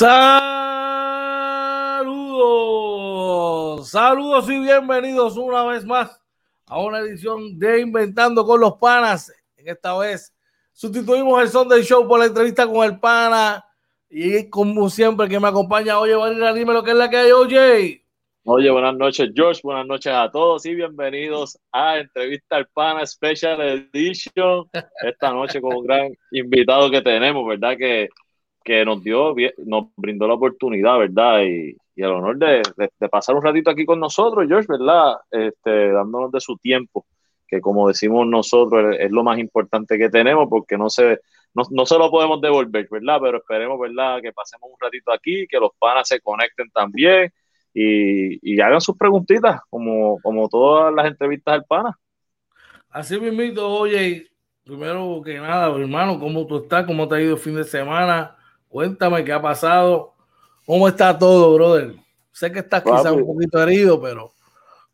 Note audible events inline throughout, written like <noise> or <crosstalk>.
Saludos, saludos y bienvenidos una vez más a una edición de Inventando con los Panas. En esta vez sustituimos el son del show por la entrevista con el pana y como siempre que me acompaña, oye, Vanilla, dime lo que es la que hay, oye. Oye, buenas noches, George. Buenas noches a todos y bienvenidos a Entrevista al Pana Special Edition. Esta noche con un gran invitado que tenemos, ¿verdad? Que, que nos dio, nos brindó la oportunidad, ¿verdad? Y, y el honor de, de, pasar un ratito aquí con nosotros, George, ¿verdad? Este, dándonos de su tiempo, que como decimos nosotros es, es lo más importante que tenemos porque no se, no, no, se lo podemos devolver, ¿verdad? Pero esperemos, ¿verdad? Que pasemos un ratito aquí, que los panas se conecten también y, y hagan sus preguntitas, como, como todas las entrevistas al pana. Así mismo, oye, primero que nada, hermano, ¿cómo tú estás? ¿Cómo te ha ido el fin de semana? Cuéntame qué ha pasado. ¿Cómo está todo, brother? Sé que estás quizás un poquito herido, pero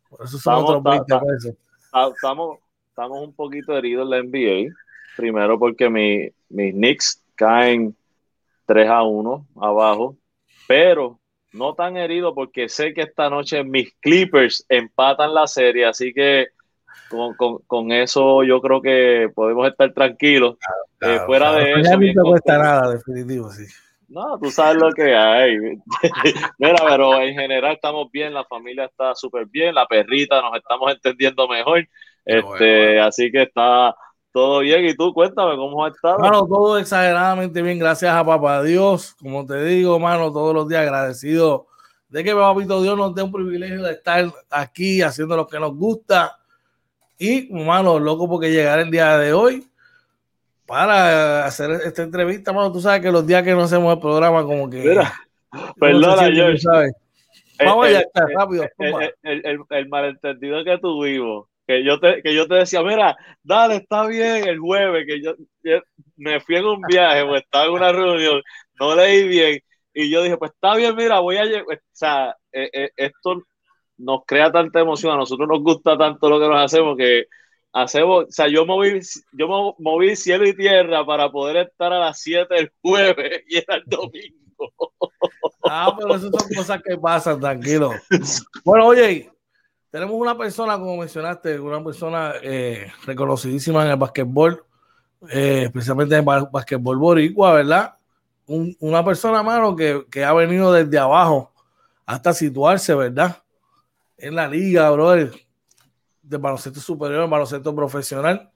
por eso son estamos, otros 20 pesos. Estamos, estamos un poquito heridos en la NBA. Primero porque mi, mis Knicks caen 3 a 1 abajo, pero no tan herido porque sé que esta noche mis Clippers empatan la serie, así que con, con, con eso yo creo que podemos estar tranquilos. Claro, eh, fuera claro, de eso. No cuesta nada, definitivo, sí. No, tú sabes lo que hay. <laughs> Mira, pero en general estamos bien, la familia está súper bien, la perrita nos estamos entendiendo mejor. Este, bueno, bueno. Así que está, todo bien, y tú cuéntame cómo has estado. Mano, todo exageradamente bien, gracias a papá Dios. Como te digo, mano, todos los días agradecido de que papito Dios nos dé un privilegio de estar aquí haciendo lo que nos gusta. Y, mano, loco porque llegar el día de hoy para hacer esta entrevista, mano. Tú sabes que los días que no hacemos el programa, como que. Mira, perdona, yo. Sabes. Vamos el, allá, el, rápido. El, el, el, malentendido que tuvimos que yo te, que yo te decía, mira, dale, está bien el jueves, que yo, yo me fui en un viaje o estaba en una reunión, no leí bien, y yo dije, pues está bien, mira, voy a llegar, o sea, eh, eh, esto nos crea tanta emoción, a nosotros nos gusta tanto lo que nos hacemos que hacemos, o sea, yo moví, yo moví cielo y tierra para poder estar a las 7 el jueves y era el domingo. <laughs> Ah, pero esas son cosas que pasan, tranquilo. <laughs> Bueno, oye, tenemos una persona, como mencionaste, una persona eh, reconocidísima en el basquetbol, eh, especialmente en el basquetbol boricua, ¿verdad? Un, una persona, mano, que, que, ha venido desde abajo hasta situarse, ¿verdad? En la liga, brother, de baloncesto superior, baloncesto profesional.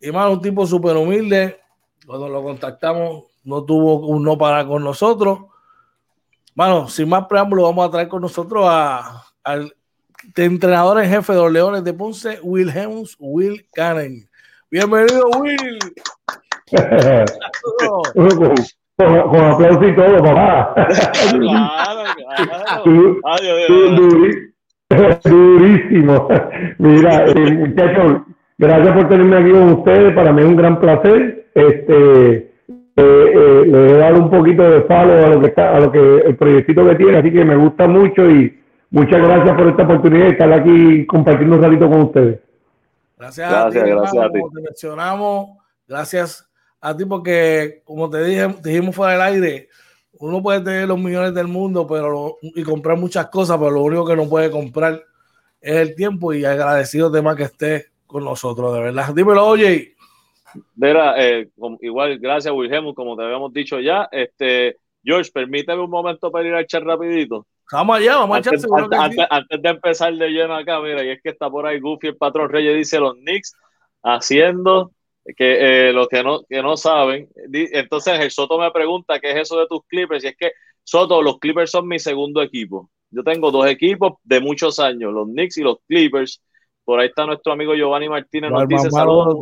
Y, mano, un tipo súper humilde. Cuando lo contactamos, no tuvo un no para con nosotros. Mano, sin más preámbulo, vamos a traer con nosotros a, al entrenador en jefe de los Leones de Ponce, Will Helms, Will Cannon. Bienvenido, Will. con, <laughs> con aplauso y todo, papá. Claro, claro. Ay, <laughs> Durísimo. Mira, <laughs> eh, muchachos, gracias por tenerme aquí con ustedes. Para mí es un gran placer. Este, eh, eh, le he dado un poquito de palo a lo que está, a lo que el proyectito que tiene, así que me gusta mucho y Muchas gracias por esta oportunidad de estar aquí compartiendo un ratito con ustedes. Gracias, gracias, a ti, gracias hermano, a ti. Como te mencionamos, gracias a ti porque, como te dije, dijimos fuera del aire, uno puede tener los millones del mundo pero y comprar muchas cosas, pero lo único que no puede comprar es el tiempo y agradecido de más que esté con nosotros, de verdad. Dímelo, oye. Mira, eh, igual, gracias, Wilhelm, como te habíamos dicho ya. Este, George, permíteme un momento para ir al chat rapidito. Vamos allá, vamos antes, a echar antes, antes, sí. antes, de empezar de lleno acá, mira, y es que está por ahí Goofy, el patrón Reyes, dice los Knicks haciendo que eh, los que no, que no saben. Entonces el Soto me pregunta qué es eso de tus Clippers, y es que Soto, los Clippers son mi segundo equipo. Yo tengo dos equipos de muchos años, los Knicks y los Clippers. Por ahí está nuestro amigo Giovanni Martínez, nos dice saludos.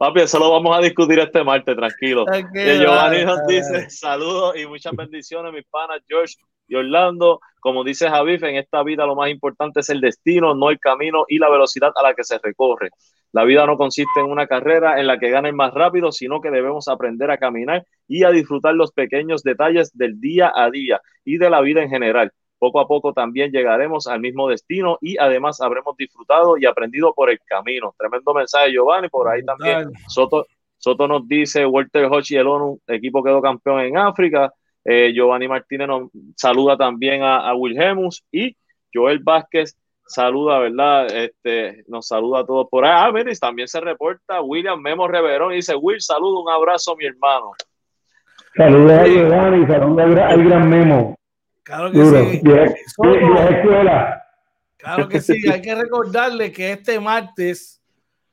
Papi, eso lo vamos a discutir este martes, tranquilo. Okay, Giovanni nos dice saludos y muchas bendiciones, mis panas George y Orlando. Como dice Javif, en esta vida lo más importante es el destino, no el camino y la velocidad a la que se recorre. La vida no consiste en una carrera en la que ganen más rápido, sino que debemos aprender a caminar y a disfrutar los pequeños detalles del día a día y de la vida en general poco a poco también llegaremos al mismo destino y además habremos disfrutado y aprendido por el camino. Tremendo mensaje, Giovanni, por ahí también Soto, Soto nos dice, Walter Hodge y el ONU, equipo quedó campeón en África. Eh, Giovanni Martínez nos saluda también a, a Wilhelmus y Joel Vázquez saluda, ¿verdad? Este, nos saluda a todos por ahí. Ah, mire, también se reporta William Memo Reverón y dice, Will, saludo, un abrazo, mi hermano. Saluda a Giovanni, saluda al gran Memo. Claro que sí. Claro que sí, hay que recordarle que este martes,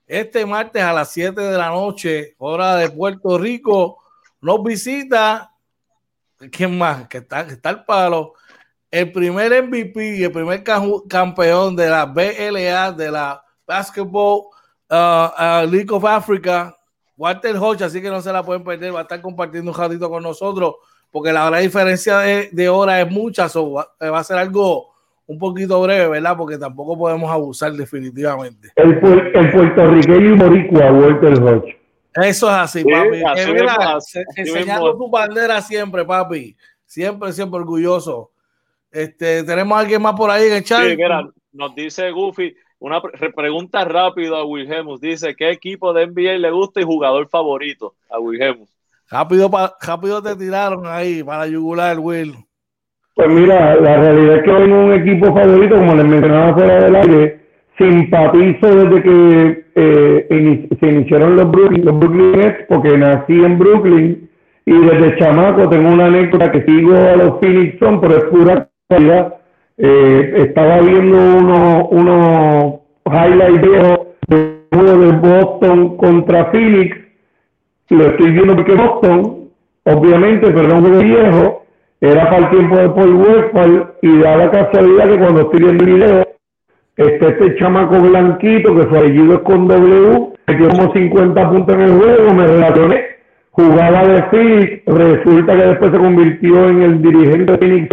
este martes a las 7 de la noche, hora de Puerto Rico, nos visita, ¿quién más? Que está, que está el palo, el primer MVP, el primer campeón de la BLA, de la Basketball uh, uh, League of Africa, Walter Hodge, así que no se la pueden perder, va a estar compartiendo un ratito con nosotros, porque la, la diferencia de, de, hora es mucha, va, a ser algo un poquito breve, ¿verdad? Porque tampoco podemos abusar definitivamente. El, el puertorriqueño y boricua, Walter Hodge. Eso es así, papi. enseñando tu bandera siempre, papi. Siempre, siempre orgulloso este, tenemos a alguien más por ahí en el chat. Sí, nos dice Goofy, una pregunta rápida a Wilhelmus. Dice, ¿qué equipo de NBA le gusta y jugador favorito a Wilhelmus? Rápido, rápido te tiraron ahí para yugular, Will. Pues mira, la realidad es que tengo un equipo favorito, como les mencionaba fuera del aire, simpatizo desde que eh, se iniciaron los Brooklyn, los Brooklyn Nets, porque nací en Brooklyn y desde chamaco tengo una anécdota que sigo a los Phoenix Sun, pero es pura eh, estaba viendo unos uno highlights juego de Boston contra Phoenix. Lo estoy viendo porque Boston, obviamente, pero no juego viejo, era para el tiempo de Paul Westphal y da la casualidad que cuando estoy viendo el video, este, este chamaco blanquito que su apellido es con W, metió como 50 puntos en el juego, me relacioné, jugaba de Phoenix, resulta que después se convirtió en el dirigente de Phoenix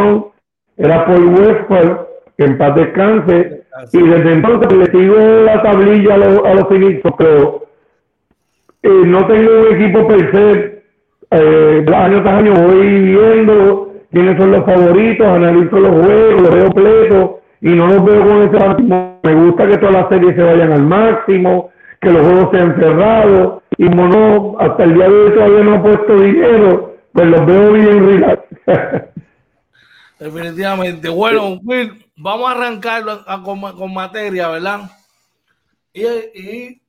era Paul Westphal, que en paz descanse, y desde entonces le sigo la tablilla a los, a los pero eh, no tengo un equipo per se, eh, año tras año voy viendo quiénes son los favoritos, analizo los juegos, los veo completos, y no los veo con ese máximo. Me gusta que todas las series se vayan al máximo, que los juegos sean cerrados, y como no, hasta el día de hoy todavía no he puesto dinero, pues los veo bien relax. <laughs> Definitivamente. Bueno, Will, vamos a arrancar con, materia, ¿verdad? Y,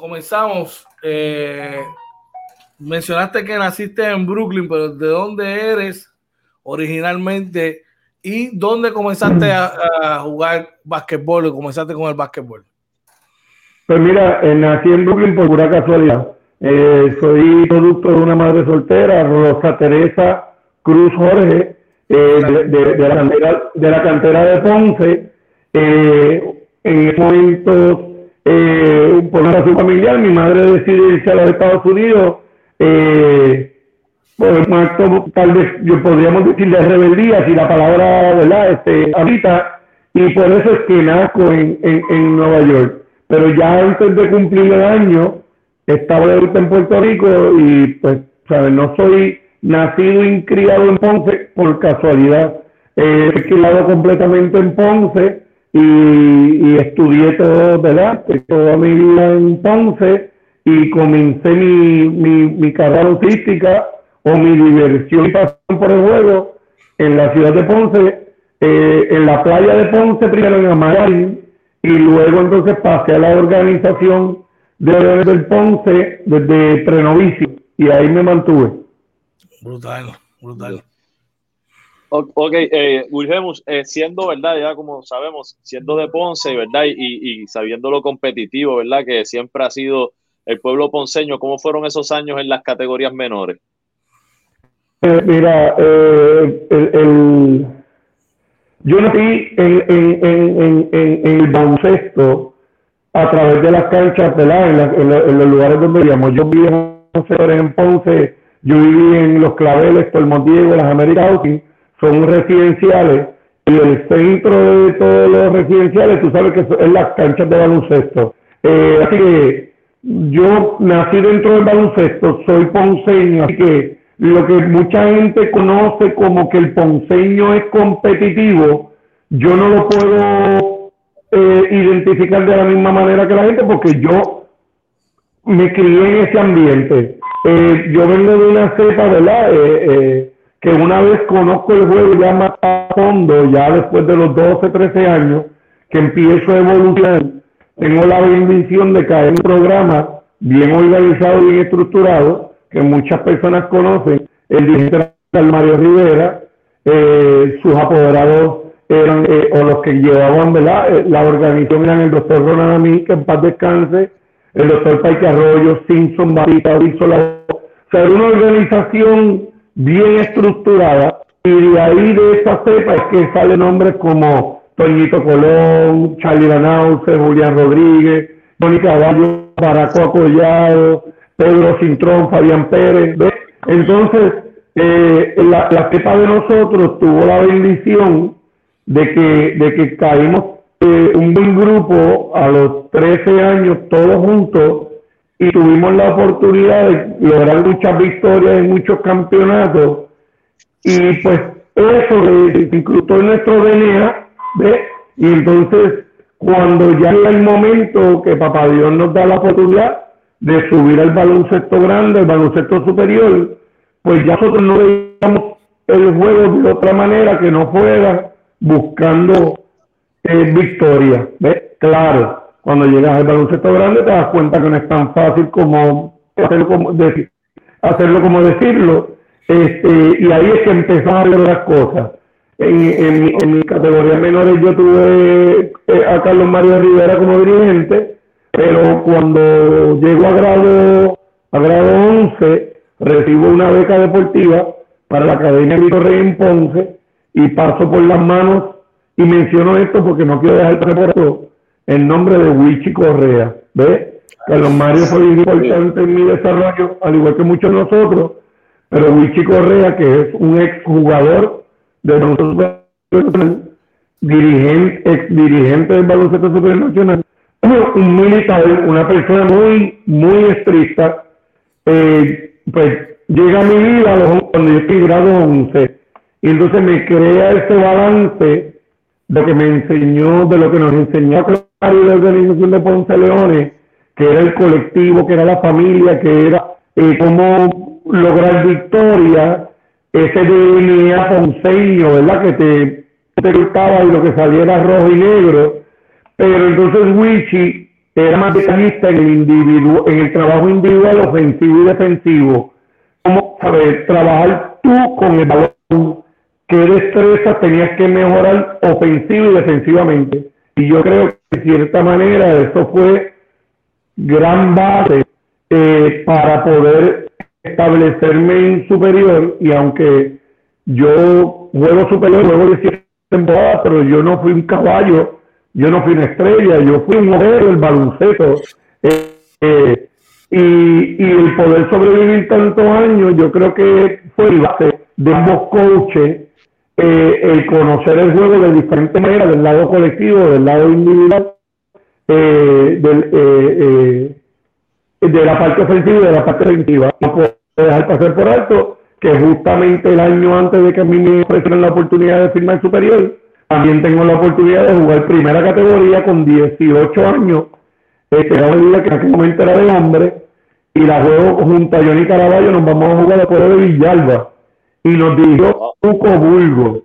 comenzamos. Eh, mencionaste que naciste en Brooklyn, pero ¿de dónde eres originalmente? ¿Y dónde comenzaste a, jugar basquetbol o comenzaste con el basquetbol? Pues mira, eh, nací en Brooklyn por pura casualidad. Eh, soy producto de una madre soltera, Rosa Teresa Cruz Jorge, de, la cantera, de la cantera de Ponce. En ese momento, eh, por una razón familiar, mi madre decide irse a los Estados Unidos. por un acto, tal vez yo podríamos decir de rebeldía, si la palabra, ¿verdad? Este, habita, y por eso es que nazco en, en, en Nueva York. Pero ya antes de cumplir el año, estaba de vuelta en Puerto Rico y pues, ¿sabes? No soy nacido y criado en Ponce por casualidad. Eh, criado completamente en Ponce y, estudié todo, ¿verdad? Toda mi vida en Ponce y comencé mi, mi, carrera artística o mi diversión y pasión por el juego en la ciudad de Ponce, eh, en la playa de Ponce, primero en Amarín, y luego entonces pasé a la organización de del Ponce desde prenovicio y ahí me mantuve. Brutal, brutal. Ok, eh, eh, siendo verdad, ya como sabemos, siendo de Ponce, ¿verdad? Y, sabiendo lo competitivo, ¿verdad? Que siempre ha sido el pueblo ponceño, ¿cómo fueron esos años en las categorías menores? Eh, mira, eh, el, yo nací en, en, el baloncesto a través de las canchas, ¿verdad? En, los lugares donde vivíamos. Yo vivía en Ponce yo viví en Los Claveles, Diego, las Américas son residenciales y el centro de todos los residenciales, tú sabes que es las canchas de baloncesto. Eh, así que yo nací dentro del baloncesto, soy ponceño, así que lo que mucha gente conoce como que el ponceño es competitivo, yo no lo puedo eh, identificar de la misma manera que la gente porque yo me crié en ese ambiente. Eh, yo vengo de una cepa, ¿verdad? Eh, que una vez conozco el juego ya más a fondo, ya después de los 12, 13 años, que empiezo a evolucionar, tengo la bendición de caer en un programa bien organizado, bien estructurado, que muchas personas conocen, el dirigente Mario Rivera, sus apoderados eran, o los que llevaban ¿verdad? la organización eran el doctor Ronald Amí, que en paz descanse, el doctor Paike Arroyo, Simpson, Barita, Brizola. O sea, era una organización bien estructurada y de ahí de esa cepa es que sale nombres como Toñito Colón, Charlie Lanauce, Julián Rodríguez, Tony Caballo, Baraco Acollado, Pedro Cintrón, Fabián Pérez. Entonces, eh, la, la cepa de nosotros tuvo la bendición de que, de que caímos eh, un buen grupo a los 13 años, todos juntos, y tuvimos la oportunidad de lograr muchas victorias en muchos campeonatos. Y pues eso se incluyó en nuestro DNA. Y entonces, cuando ya llega el momento que Papá Dios nos da la oportunidad de subir al baloncesto grande, al baloncesto superior, pues ya nosotros no veíamos el juego de otra manera que no fuera buscando es victoria. Claro, cuando llegas al baloncesto grande te das cuenta que no es tan fácil como hacerlo como, hacerlo como decirlo. Este, y ahí es que empezamos a ver las cosas. En, en, mi categoría menores yo tuve eh, a Carlos Mario Rivera como dirigente, pero cuando llego a grado, a grado 11, recibo una beca deportiva para la Academia Víctor Rey en Ponce y paso por las manos y menciono esto porque no quiero dejar reporto el nombre de Wichi Correa. ¿Ves? Carlos Mario fue importante en mi desarrollo, al igual que muchos de nosotros, pero Wichi Correa, que es un ex jugador del baloncesto dirigente, ex dirigente del baloncesto supernacional, <clears throat> un militar, una persona muy, muy estricta, eh, pues llega a mi vida cuando yo estoy grado 11, y entonces me crea ese balance lo que me enseñó, de lo que nos enseñó Claro la organización de Ponce Leones, que era el colectivo, que era la familia, que era eh, cómo lograr victoria, ese DNA ponceño, ¿verdad? Que te, te gustaba y lo que saliera rojo y negro. Pero entonces Wichi era más detallista en el, individuo, en el trabajo individual, ofensivo y defensivo. Cómo saber trabajar tú con el balón qué destreza tenías que mejorar ofensivo y defensivamente. Y yo creo que de cierta manera eso fue gran base eh, para poder establecerme en superior y aunque yo juego superior, juego de temporadas, pero yo no fui un caballo, yo no fui una estrella, yo fui un modelo del baloncesto. Eh, eh, y, y el poder sobrevivir tantos años, yo creo que fue base de ambos coaches eh, el conocer el juego de diferentes maneras, del lado colectivo, del lado individual, eh, del, eh, de la parte ofensiva y de la parte defensiva. No puedo dejar pasar por alto que justamente el año antes de que a mí me ofrecieran la oportunidad de firmar superior, también tengo la oportunidad de jugar primera categoría con 18 años, este, era una que en aquel momento era de hombre, y la juego junto a Johnny Caraballo, nos vamos a jugar a Pueblo de Villalba y nos dijo Tuco Bulgo,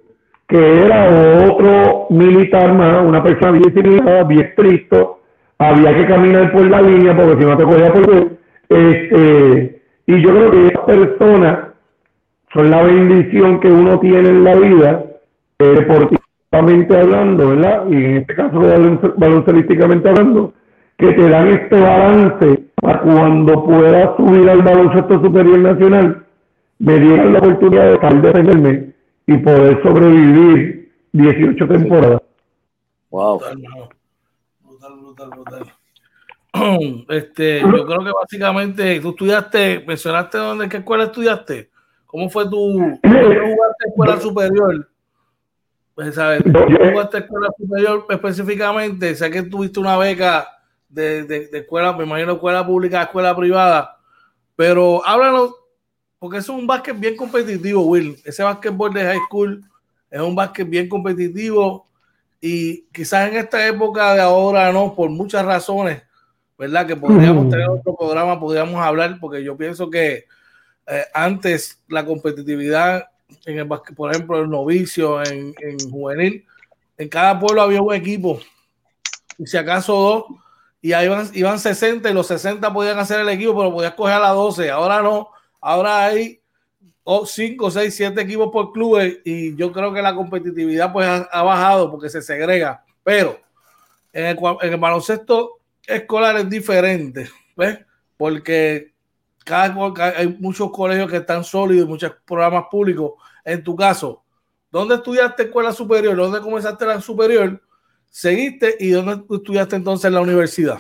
que era otro militar más, una persona bien civilizada, bien estricto, había que caminar por la línea porque si no te cogía por este, y yo creo que esas personas son la bendición que uno tiene en la vida, eh, deportivamente hablando, ¿verdad? Y en este caso baloncelísticamente hablando, que te dan este balance para cuando puedas subir al baloncesto superior nacional, me dieron la oportunidad de tal defenderme y poder sobrevivir 18 temporadas. Wow. Brutal, brutal, brutal, <clears throat> Este, yo creo que básicamente tú estudiaste, mencionaste dónde, qué escuela estudiaste. ¿Cómo fue tu <clears throat> jugaste escuela superior? Pues, ¿sabes? ¿Tú jugaste escuela superior específicamente? Sé que tuviste una beca de, de, de escuela, me imagino escuela pública, escuela privada, pero háblanos porque es un básquet bien competitivo, Will. Ese básquetbol de high school es un básquet bien competitivo y quizás en esta época de ahora no, por muchas razones, ¿verdad? Que podríamos tener otro programa, podríamos hablar, porque yo pienso que eh, antes la competitividad en el por ejemplo, el novicio, en, en, juvenil, en cada pueblo había un equipo, y si acaso dos, y ahí iban, iban 60 y los 60 podían hacer el equipo, pero podías coger a las 12. Ahora no, ahora hay 5, 6, 7 equipos por clubes y yo creo que la competitividad pues ha, bajado porque se segrega, pero en el, baloncesto escolar es diferente, ¿ves? Porque cada, hay muchos colegios que están sólidos, muchos programas públicos. En tu caso, ¿dónde estudiaste escuela superior? ¿Dónde comenzaste la superior? ¿Seguiste y dónde estudiaste entonces en la universidad?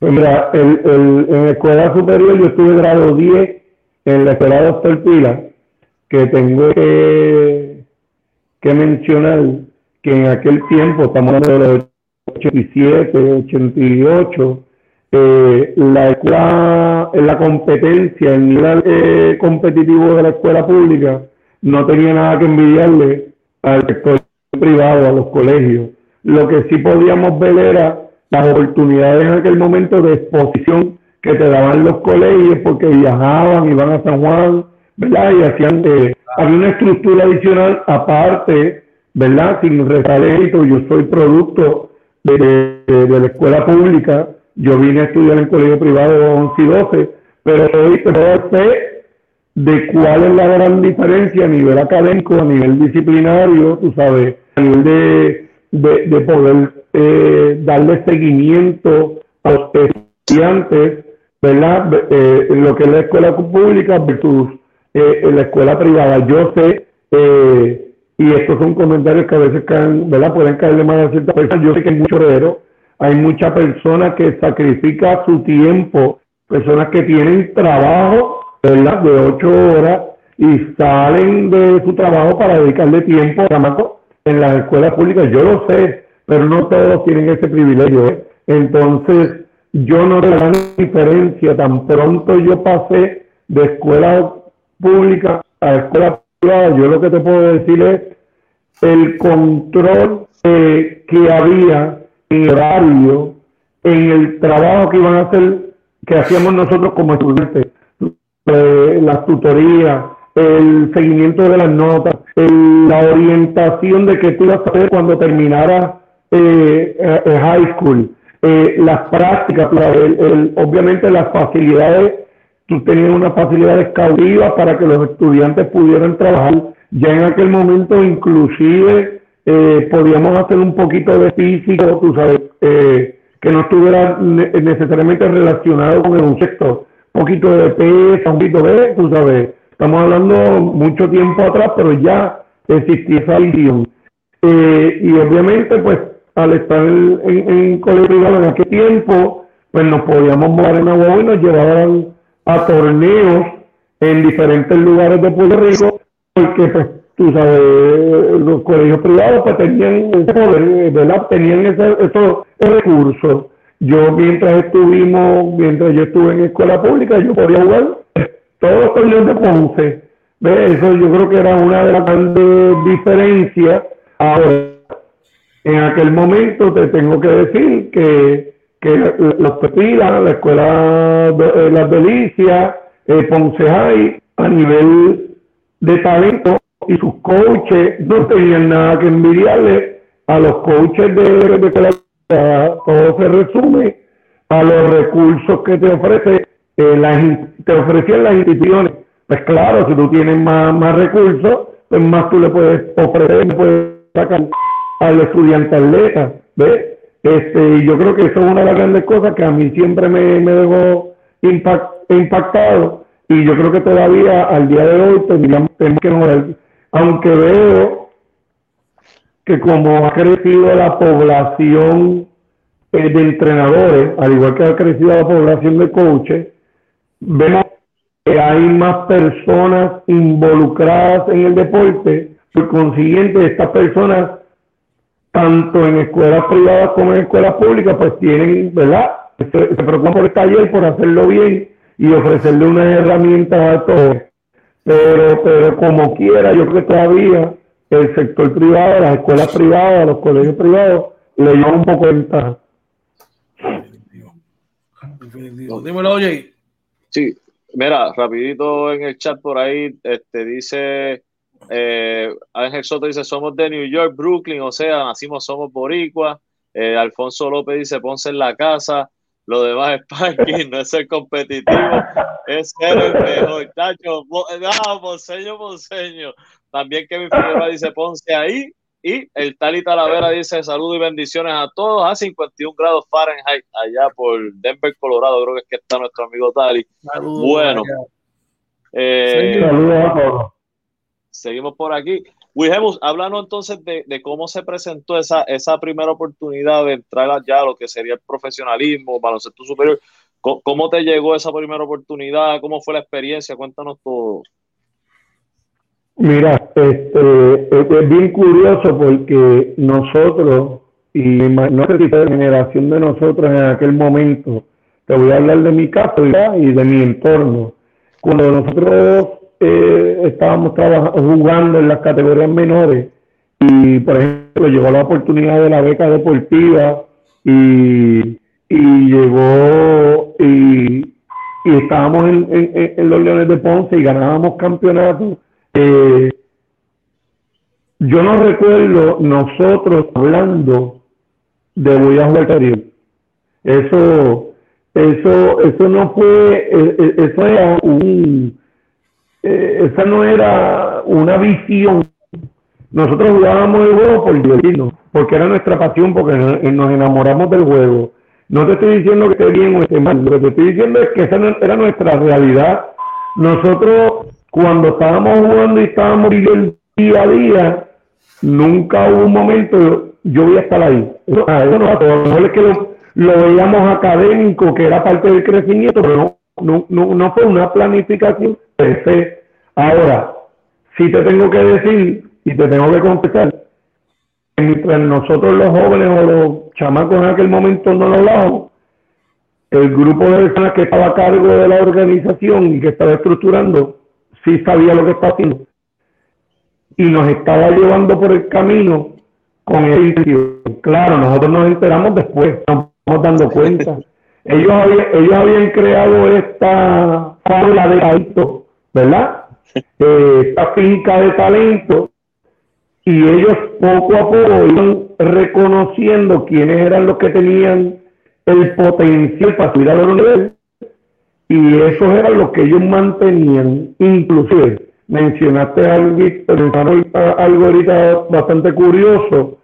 En la escuela superior yo estuve grado 10 en la escuela Doctor Pila, que tengo que, mencionar que en aquel tiempo, estamos hablando de los 87, 88, eh, la escuela, la competencia, el nivel eh, competitivo de la escuela pública no tenía nada que envidiarle al sector privado, a los colegios. Lo que sí podíamos ver era las oportunidades en aquel momento de exposición que te daban los colegios porque viajaban, iban a San Juan, ¿verdad? Y hacían, eh, había una estructura adicional aparte, ¿verdad? Sin restar yo soy producto de, de la escuela pública yo vine a estudiar en colegio privado 11 y 12, pero hoy te fe de cuál es la gran diferencia a nivel académico, a nivel disciplinario, tú sabes, a nivel de, de, poder eh, darle seguimiento a los estudiantes, ¿verdad? Eh, lo que es la escuela pública versus eh, la escuela privada. Yo sé, y estos son comentarios que a veces caen, ¿verdad? Pueden caerle más a ciertas personas. Yo sé que hay mucho heredero hay muchas personas que sacrifican su tiempo, personas que tienen trabajo, ¿verdad? De ocho horas y salen de su trabajo para dedicarle tiempo a en las escuelas públicas. Yo lo sé, pero no todos tienen ese privilegio. ¿eh? Entonces, yo no tengo la diferencia. Tan pronto yo pasé de escuela pública a escuela privada, yo lo que te puedo decir es el control que había en horario, en el trabajo que iban a hacer, que hacíamos nosotros como estudiantes, eh, las tutorías, el seguimiento de las notas, la orientación de que tú ibas a hacer cuando terminara eh, eh, high school, las prácticas, obviamente las facilidades, tú tenías unas facilidades cautivas para que los estudiantes pudieran trabajar. Ya en aquel momento, inclusive, eh, podíamos hacer un poquito de físico, tú sabes, eh, que no estuviera necesariamente relacionado con el un poquito de pesa, un poquito de, tú sabes, estamos hablando mucho tiempo atrás, pero ya existía esa visión. Eh, y obviamente, pues, al estar en, en, colegio en aquel tiempo, pues nos podíamos mover en agua y nos llevaban a torneos en diferentes lugares de Puerto Rico, porque pues tú sabes, los colegios privados pues tenían ese poder, ¿verdad? Tenían esos recursos. Yo mientras estuvimos, mientras yo estuve en escuela pública, yo podía jugar todos los torneos de Ponce. Eso yo creo que era una de las grandes diferencias. En aquel momento te tengo que decir que, que los Pepilas, la escuela de Las Delicias, eh, Ponce High, a nivel de talento, y sus coaches no tenían nada que envidiarle a los coaches de, de todo se resume a los recursos que te ofrece eh, las, te ofrecían las instituciones. Pues claro, si tú tienes más, más recursos, pues más tú le puedes ofrecer, puedes sacar al estudiante atleta, ¿ves? Este, yo creo que eso es una de las grandes cosas que a mí siempre me, me dejó impactado. Y yo creo que todavía al día de hoy tenemos que mejorar. Aunque veo que como ha crecido la población eh, de entrenadores, al igual que ha crecido la población de coaches, vemos que hay más personas involucradas en el deporte, por consiguiente estas personas, tanto en escuelas privadas como en escuelas públicas, pues tienen, ¿verdad? Se, preocupan por el taller, por hacerlo bien y ofrecerle unas herramientas a todos pero, pero como quiera, yo creo que todavía el sector privado, las escuelas privadas, los colegios privados, le llevan un poco de ventaja. Dímelo, oye. Sí, mira, rapidito en el chat por ahí, este dice eh, Ángel Soto dice, somos de New York, Brooklyn, o sea, nacimos, somos boricua. Eh, Alfonso López dice, ponse en la casa. Lo demás es parking, <laughs> no es ser competitivo, es ser el mejor. Tacho, no, monseño, monseño. También Kevin Figueroa dice, ponse ahí. Y el Tali Talavera dice, saludos y bendiciones a todos a 51 grados Fahrenheit allá por Denver, Colorado. Creo que es que está nuestro amigo Tali. bueno. Eh, saludos a todos seguimos por aquí. Wilhelmus, háblanos entonces de, cómo se presentó esa, esa primera oportunidad de entrar allá a lo que sería el profesionalismo, baloncesto superior. ¿Cómo, te llegó esa primera oportunidad? ¿Cómo fue la experiencia? Cuéntanos todo. Mira, este, es bien curioso porque nosotros, y no sé si la generación de nosotros en aquel momento, te voy a hablar de mi caso y de mi entorno. Cuando nosotros eh, estábamos jugando en las categorías menores y, por ejemplo, llegó la oportunidad de la beca deportiva y, llegó y, estábamos en, los Leones de Ponce y ganábamos campeonatos. Eh, yo no recuerdo nosotros hablando de voy a jugar Eso, eso, eso no fue, eh, eso era un, eh, esa no era una visión. Nosotros jugábamos el juego por divertirnos, porque era nuestra pasión, porque nos enamoramos del juego. No te estoy diciendo que esté bien o esté mal, lo que te estoy diciendo es que esa era nuestra realidad. Nosotros, cuando estábamos jugando y estábamos viviendo día a día, nunca hubo un momento, yo voy a estar ahí. Eso, no, es que lo, veíamos académico, que era parte del crecimiento, pero no, no, no fue una planificación Ahora, si te tengo que decir y te tengo que contestar, mientras nosotros los jóvenes o los chamacos en aquel momento no lo hablábamos, el grupo de personas que estaba a cargo de la organización y que estaba estructurando, sí sabía lo que estaba haciendo. Y nos estaba llevando por el camino con el Claro, nosotros nos enteramos después, nos vamos dando cuenta. <laughs> ellos, habían, ellos habían creado esta fábula de talento, ¿verdad? Eh, esta finca de talento y ellos poco a poco iban reconociendo quiénes eran los que tenían el potencial para subir a los nivel y esos eran los que ellos mantenían. Inclusive mencionaste algo, algo ahorita bastante curioso.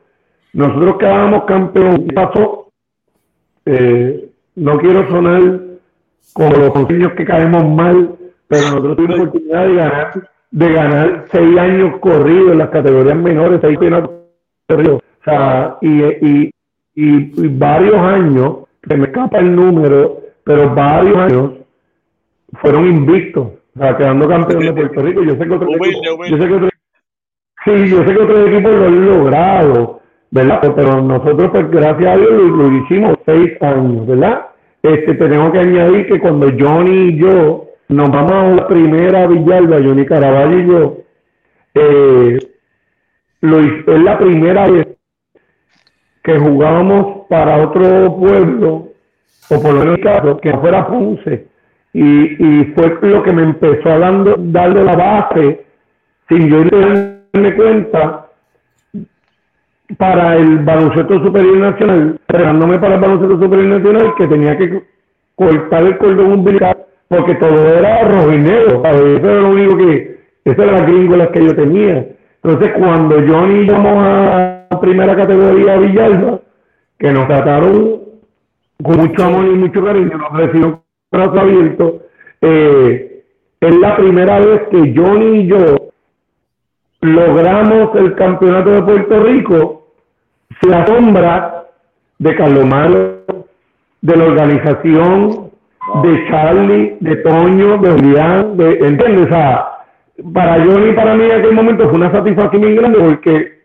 Nosotros quedábamos campeón pasó eh, no quiero sonar como los niños que caemos mal pero nosotros tuvimos la oportunidad de ganar, de ganar seis años corridos en las categorías menores, seis años corridos. O sea, y, y, y, varios años, se me escapa el número, pero varios años fueron invictos, o sea, quedando campeón de Puerto Rico. Yo sé que otro equipo, yo sé que otro, sí, yo sé que otros equipos lo han logrado, ¿verdad? Pero nosotros, pues gracias a Dios, lo, hicimos seis años, ¿verdad? Este, tenemos que añadir que cuando Johnny y yo nos vamos a la primera Villalba, Johnny Caraballo y yo, eh, es la primera vez que jugábamos para otro pueblo, o por lo menos que fuera Ponce, y, fue lo que me empezó a dando, darle la base, sin yo darme cuenta, para el baloncesto superior nacional, preparándome para el baloncesto superior nacional, que tenía que cortar el cordón umbilical porque todo era rojo y negro, Eso era lo único que, esa era la gringola que yo tenía. Entonces, cuando Johnny llamó a primera categoría Villalba, que nos trataron con mucho amor y mucho cariño, nos recibieron brazo abierto, eh, es la primera vez que Johnny y yo logramos el campeonato de Puerto Rico sin la sombra de Carlos Malo, de la organización de Charlie, de Toño, de Julián, de, ¿entiendes? O sea, para Johnny y para mí en aquel momento fue una satisfacción muy grande porque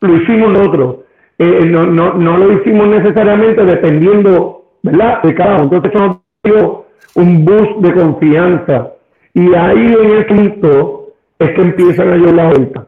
lo hicimos nosotros. Eh, no, no, no lo hicimos necesariamente dependiendo, ¿verdad? De cada uno. Entonces eso nos dio un boost de confianza. Y ahí en el quinto es que empiezan a llevar la vuelta.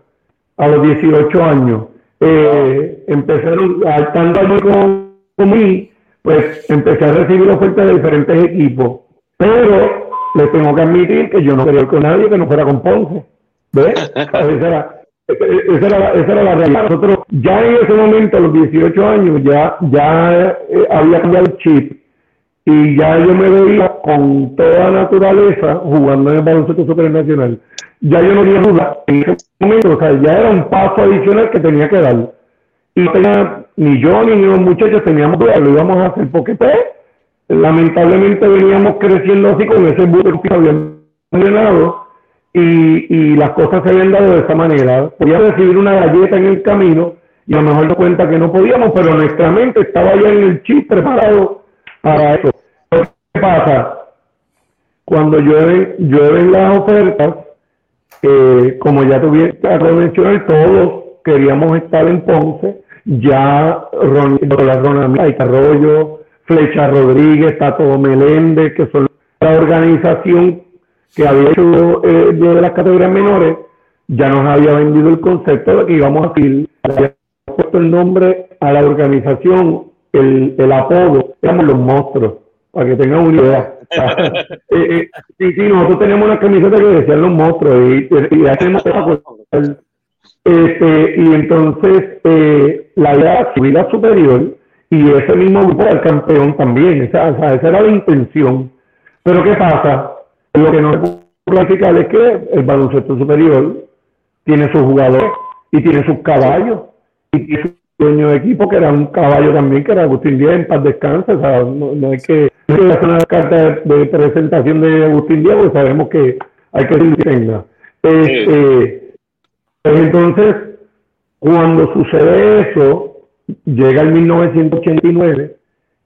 A los 18 años. Eh, empezaron, estando allí con, conmigo pues empecé a recibir ofertas de diferentes equipos, pero le tengo que admitir que yo no quería ir con nadie que no fuera con Ponce. ¿Ves? <laughs> esa, era, esa, era, esa era la realidad. Nosotros ya en ese momento, a los 18 años, ya, ya eh, había cambiado el chip y ya yo me veía con toda naturaleza jugando en el baloncesto supernacional. Ya yo no tenía duda en ese momento, o sea, ya era un paso adicional que tenía que dar. Y ni yo ni los muchachos teníamos duda, lo íbamos a hacer porque pues, lamentablemente veníamos creciendo así con ese buque que habíamos llenado y, y las cosas se habían dado de esa manera. Podíamos recibir una galleta en el camino y a lo mejor nos cuenta que no podíamos, pero nuestra mente estaba ya en el chip preparado para eso. ¿Qué pasa? Cuando llueven, llueven las ofertas, eh, como ya tuviste a mencionar, todos queríamos estar en Ponce, ya Ron, Ronald Arroyo, Flecha Rodríguez, Tato Meléndez, que son la organización que había hecho eh, de las categorías menores, ya nos había vendido el concepto de que íbamos a ir, había puesto el nombre a la organización, el, el apodo, éramos los monstruos, para que tengan una idea. <laughs> eh, sí, sí, nosotros tenemos una camiseta que decían los monstruos y, y, hacemos este, y entonces eh, la idea subir a superior y ese mismo grupo era el campeón también, esa, esa era la intención. Pero ¿qué pasa? Lo que no se puede platicar es que el baloncesto superior tiene sus jugadores y tiene sus caballos y tiene su dueño de equipo que era un caballo también, que era Agustín Díaz, en paz descansa, o sea, no, hay que hacer una carta de, presentación de Agustín Díaz, porque sabemos que hay que decir este, entonces, cuando sucede eso, llega el 1989,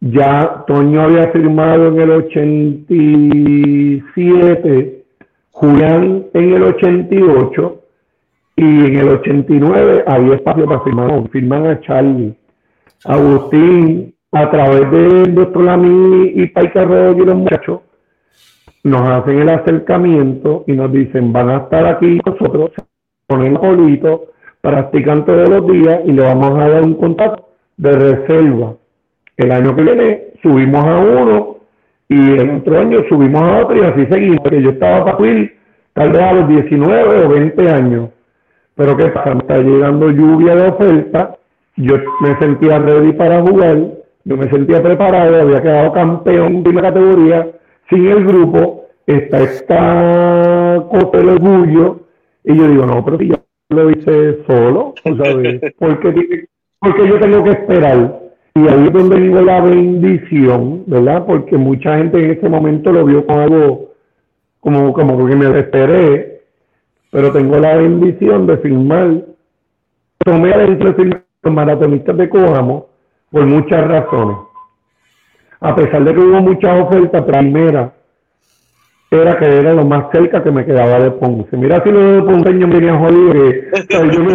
ya Toño había firmado en el 87, Julián en el 88 y en el 89 había espacio para firmar, firman a Charlie. Agustín, a través de Doctor Lamy y Pai Carrero y los muchachos, nos hacen el acercamiento y nos dicen, van a estar aquí nosotros, ponen polito, practican todos los días y le vamos a dar un contacto de reserva. El año que viene subimos a uno y el otro año subimos a otro y así seguimos. Porque yo estaba para tal vez a los 19 o 20 años. Pero ¿qué pasa? Me está llegando lluvia de oferta. Yo me sentía ready para jugar. Yo me sentía preparado. Había quedado campeón de la categoría sin el grupo. Está esta cosa del orgullo. Y yo digo, no, pero si yo lo hice solo, ¿sabes? <laughs> Porque, porque yo tengo que esperar. Y ahí es donde tengo la bendición, ¿verdad? Porque mucha gente en ese momento lo vio como algo, como, como que me desesperé, pero tengo la bendición de firmar. Tomé adentro de los maratonistas de Coamo por muchas razones. A pesar de que hubo muchas ofertas, primera era que era lo más cerca que me quedaba de Ponce. Mira si lo de Ponceño me venía jodido que yo, me,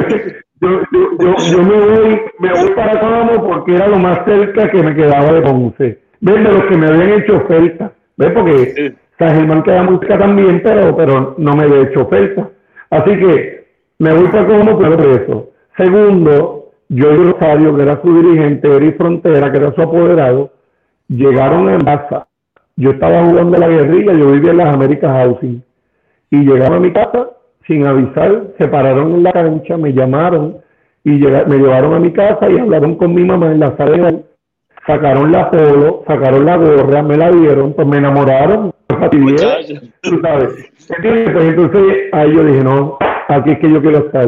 yo, yo, yo, me voy, me voy para Coamo porque era lo más cerca que me quedaba de Ponce. ¿Ves? De los que me habían hecho oferta. ¿Ves? Porque San Germán queda muy cerca también, pero, pero no me había hecho oferta. Así que me voy para Coamo por eso. Segundo, yo y Rosario, que era su dirigente, Eri Frontera, que era su apoderado, llegaron en casa yo estaba jugando la guerrilla, yo vivía en las Américas Housing. Y llegaron a mi casa sin avisar, se pararon en la cancha, me llamaron y me llevaron a mi casa y hablaron con mi mamá en la sala sacaron la polo, sacaron la gorra, me la dieron, pues me enamoraron, tú sabes. Pues entonces ahí yo dije, no, aquí es que yo quiero estar.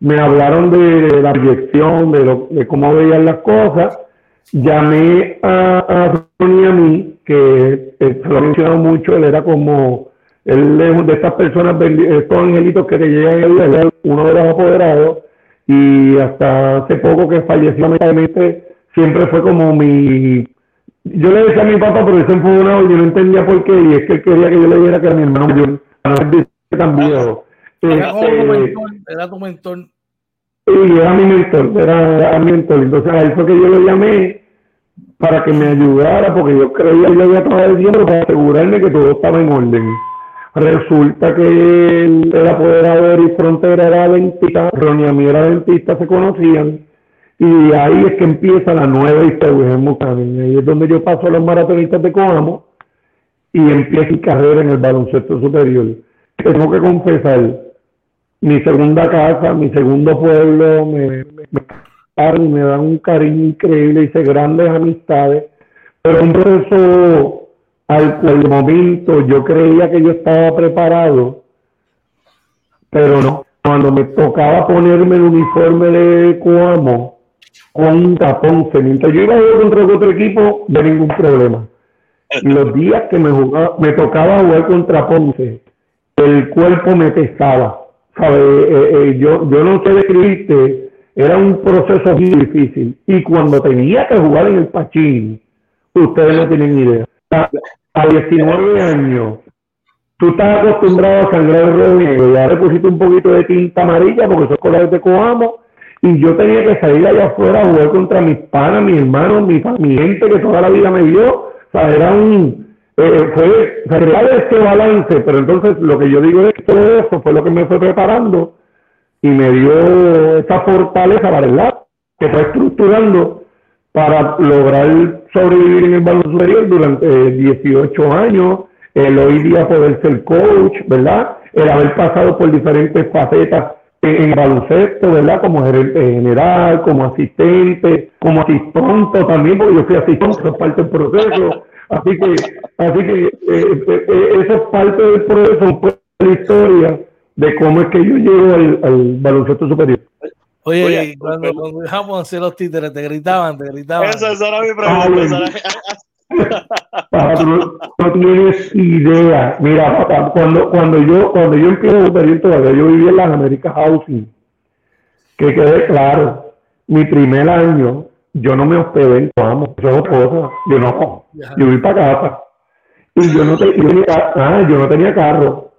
Me hablaron de la proyección, de, lo, de cómo veían las cosas. Llamé a, a Ronnie a mí que se lo ha mencionado mucho, él era como, él es de estas personas, estos angelitos que te llegan el día, uno de los apoderados, y hasta hace poco que falleció lamentablemente, siempre fue como mi, yo le decía a mi papá, pero él se enfadó y yo no entendía por qué, y es que él quería que yo le diera que era mi hermano mayor, no ser tan viejo. Era, como tu mentor, era tu mentor. Sí, era mi mentor, era, era mi mentor. Entonces a él fue que yo lo llamé para que me ayudara, porque yo creía que yo había tomado el tiempo para asegurarme que todo estaba en orden. Resulta que el, el apoderado de Frontera era dentista, Ronnie y mí era dentista, se conocían, Y ahí es que empieza la nueva historia en Mucamin. Ahí es donde yo paso a los maratonistas de Coamo y empiezo mi carrera en el baloncesto superior. Tengo que confesar, mi segunda casa, mi segundo pueblo, me, me dan un cariño increíble, hice grandes amistades, pero un proceso al momento yo creía que yo estaba preparado, pero no. Cuando me tocaba ponerme el uniforme de Coamo con un tapón, mientras yo iba a jugar contra otro equipo, no ningún problema. Los días que me, jugaba, me tocaba jugar contra Ponce, el cuerpo me pesaba. ¿sabe? Eh, eh, yo, yo no sé describirte, era un proceso muy difícil. Y cuando tenía que jugar en el Pachín, ustedes no tienen idea. A, 19 años, tú estás acostumbrado a sangrar el rodillo, ya le pusiste un poquito de tinta amarilla porque son colores de Coamo, y yo tenía que salir allá afuera a jugar contra mis panas, mis hermanos, mi, mi gente que toda la vida me vio. O sea, era un, eh, fue, de este balance, pero entonces lo que yo digo es que todo eso fue lo que me fue preparando y me dio esa fortaleza, ¿verdad? Que fue estructurando para lograr sobrevivir en el balón superior durante 18 años, el hoy día poder ser coach, ¿verdad? El haber pasado por diferentes facetas en, baloncesto, ¿verdad? Como gerente general, como asistente, como asistente también, porque yo fui asistente, eso es parte del proceso. Así que, así que eh, eh, eh, eso es parte del proceso, de la historia de cómo es que yo llego al, baloncesto superior. Oye, cuando, cuando, dejamos hacer los títeres, te gritaban, te gritaban. Esa, era mi pregunta. <laughs> no, tienes idea. Mira, papá, cuando, cuando yo cuando yo empiezo superior todavía, yo vivía en las Americas Housing. Que quede claro, mi primer año yo no me hospedé en Coamo, eso es cosa. Yo no, yo fui para casa. Y yo no, tenía, ah, yo no tenía carro.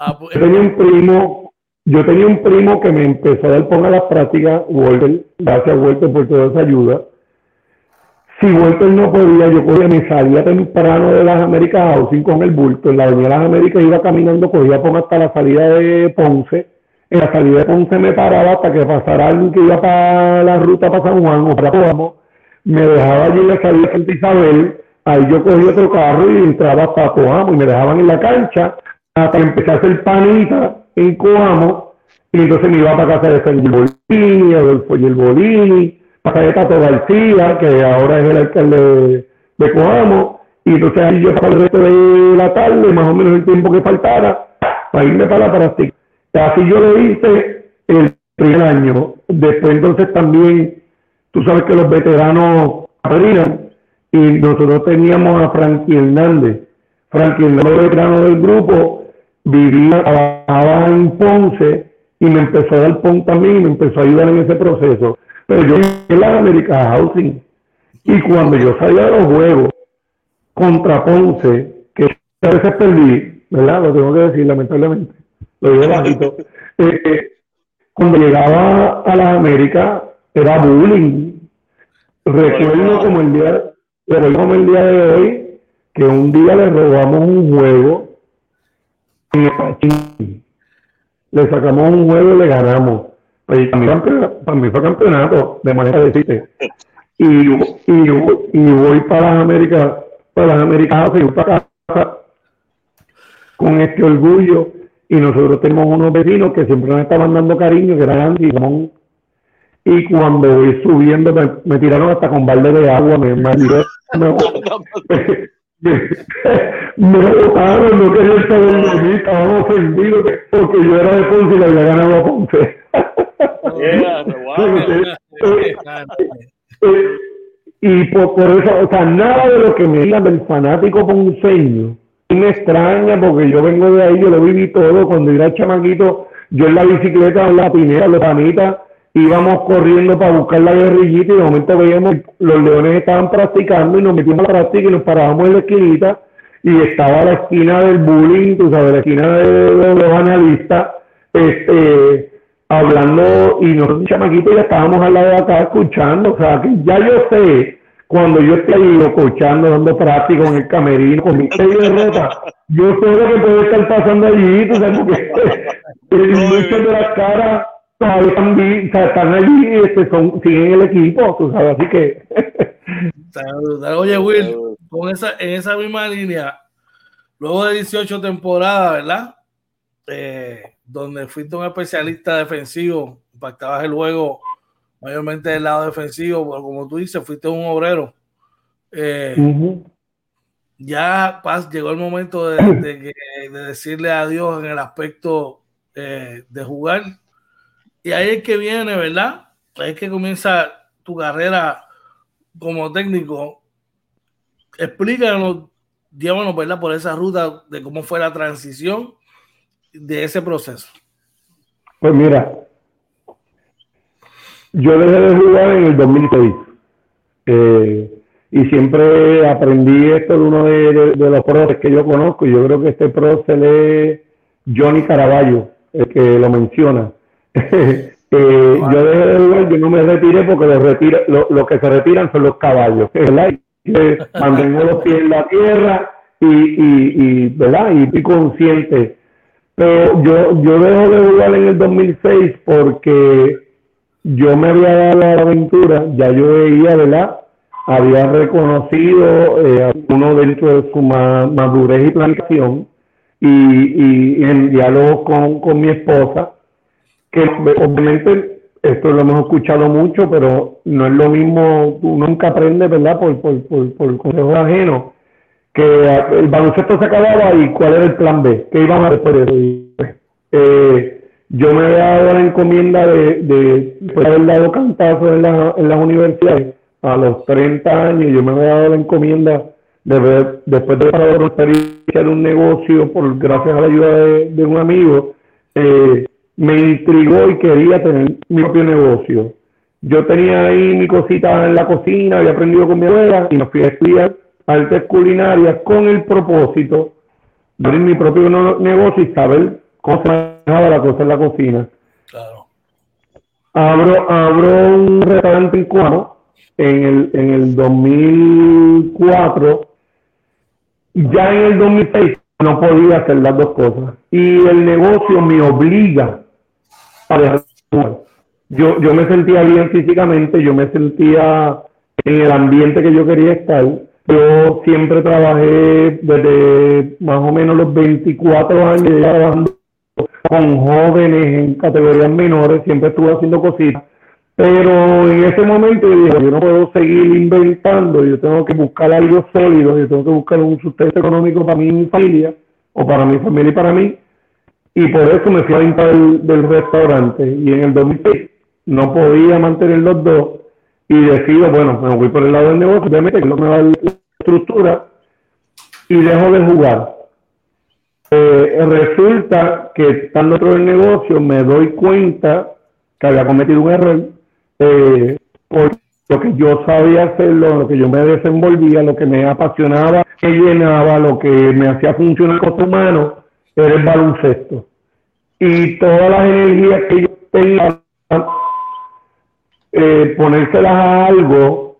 Ah, pues, yo tenía un primo, yo tenía un primo que me empezó a dar ponga las prácticas, Walter, gracias Walter por toda esa ayuda. Si Walter no podía, yo cogía, me salía temprano de las Américas Housing con el bulto, en la Avenida de las Américas iba caminando, cogía ponga hasta la salida de Ponce, en la salida de Ponce me paraba hasta que pasara alguien que iba para la ruta para San Juan o para Coamo, me dejaba allí en la salida de Santa Isabel, ahí yo cogía otro carro y entraba para Coamo y me dejaban en la cancha hasta que empecé a hacer panita en Coamo y entonces me iba para casa de San Bolini, Adolfo Bolini, para de Tato García, que ahora es el alcalde de, Coamo, y entonces ahí yo para el resto de la tarde, más o menos el tiempo que faltara, para irme para la práctica. Así yo lo hice el primer año. Después entonces también, tú sabes que los veteranos abrían y nosotros teníamos a Frankie Hernández. Frankie Hernández, veterano del grupo, vivía, trabajaba en Ponce y me empezó a dar PON también y me empezó a ayudar en ese proceso. Pero yo en la American Housing y cuando yo salía de los juegos contra Ponce, que a veces perdí, ¿verdad? Lo tengo que decir lamentablemente lo digo bajito. Eh, eh, cuando llegaba a las Américas era bullying. Recuerdo como el día, como el día de hoy, que un día le robamos un juego en el Le sacamos un juego y le ganamos. Pues, para, mí, fue campeonato, de manera de decirte. Y, y, y voy para las Américas, para las Américas, y para con este orgullo y nosotros tenemos unos vecinos que siempre nos estaban dando cariño, que eran Andy y Y cuando voy subiendo, me, tiraron hasta con balde de agua, me, me, me, <laughs> <laughs> <laughs> me botaron, no quería estar en mí, estaban ofendidos porque yo era de Ponce y le había ganado a Ponce. <laughs> <laughs> y por, por, eso, o sea, nada de lo que me digan del fanático ponceño me extraña porque yo vengo de ahí, yo lo viví todo. Cuando era chamaquito, yo en la bicicleta, en la pinera, los panitas, íbamos corriendo para buscar la guerrillita y de momento veíamos los leones estaban practicando y nos metimos a la práctica y nos parábamos en la esquinita y estaba la esquina del bullying, tú sabes, la esquina de los, analistas, este, hablando y nosotros chamaquitos ya estábamos al lado de acá escuchando, o sea, que ya yo sé cuando yo estoy ahí escuchando, dando práctico en el camerino, con mi de ropa, yo sé lo que puede estar pasando allí, tú sabes, porque <laughs> muchas de las caras, todavía están, allí, este, son, siguen el equipo, tú sabes, así que. Oye, Will, con esa, en esa misma línea, luego de 18 temporadas, ¿verdad? Eh, donde fuiste un especialista defensivo, impactabas el juego mayormente del lado defensivo, pero como tú dices, fuiste un obrero. Eh, ya Paz, llegó el momento de, decirle adiós en el aspecto eh, de jugar. Y ahí es que viene, ¿verdad? Es que comienza tu carrera como técnico. Explícanos, digamos, ¿verdad? Por esa ruta de cómo fue la transición de ese proceso. Pues mira, yo dejé de jugar en el 2006. Eh, y siempre aprendí esto de uno de, los pros que yo conozco. Yo creo que este pro se lee Johnny Caraballo, el que lo menciona. <laughs> Eh, yo dejé de jugar, yo no me retiré porque los, retira, lo, que se retiran son los caballos, ¿verdad? <laughs> mantengo los pies en la tierra y, y, y ¿verdad? Y estoy consciente. Pero yo, yo dejo de jugar en el 2006 porque yo me había dado la aventura, ya yo veía, ¿verdad? Había reconocido eh, uno dentro de su madurez y planificación y, en diálogo con, mi esposa, obviamente esto lo hemos escuchado mucho, pero no es lo mismo, uno nunca aprende, ¿verdad? Por, por, por, por consejos ajenos, que el baloncesto se acababa y cuál era el plan B, qué íbamos a hacer eso. Eh, yo me había dado la encomienda de, de haber dado cantazos en, la, en las universidades a los 30 años, yo me había dado la encomienda de ver, después de haber experiencia un negocio, por gracias a la ayuda de, un amigo, eh, me intrigó y quería tener mi propio negocio. Yo tenía ahí mi cosita en la cocina, había aprendido con mi abuela y me fui a estudiar artes culinarias con el propósito de abrir mi propio negocio y saber cómo se manejaba la cosa en la cocina. Claro. Abro, abro un restaurante en Cuamo en el, en el 2004. Ya en el 2006 no podía hacer las dos cosas. Y el negocio me obliga yo, yo me sentía bien físicamente, yo me sentía en el ambiente que yo quería estar. Yo siempre trabajé desde más o menos los 24 años trabajando con jóvenes en categorías menores, siempre estuve haciendo cositas, pero en ese momento yo dije, yo no puedo seguir inventando, yo tengo que buscar algo sólido, yo tengo que buscar un sustento económico para mi familia, o para mi familia y para mí, y por eso me fui a venta del, restaurante, y en el 2006 no podía mantener los dos, y decido, bueno, me voy por el lado del negocio, obviamente que no me va la estructura, y dejo de jugar. Eh, resulta que estando dentro del negocio me doy cuenta que había cometido un error eh, por lo que yo sabía hacerlo, lo que yo me desenvolvía, lo que me apasionaba, que llenaba, lo que me hacía funcionar como humano, era el baloncesto. Y todas las energías que yo tenía, eh, ponérselas a algo,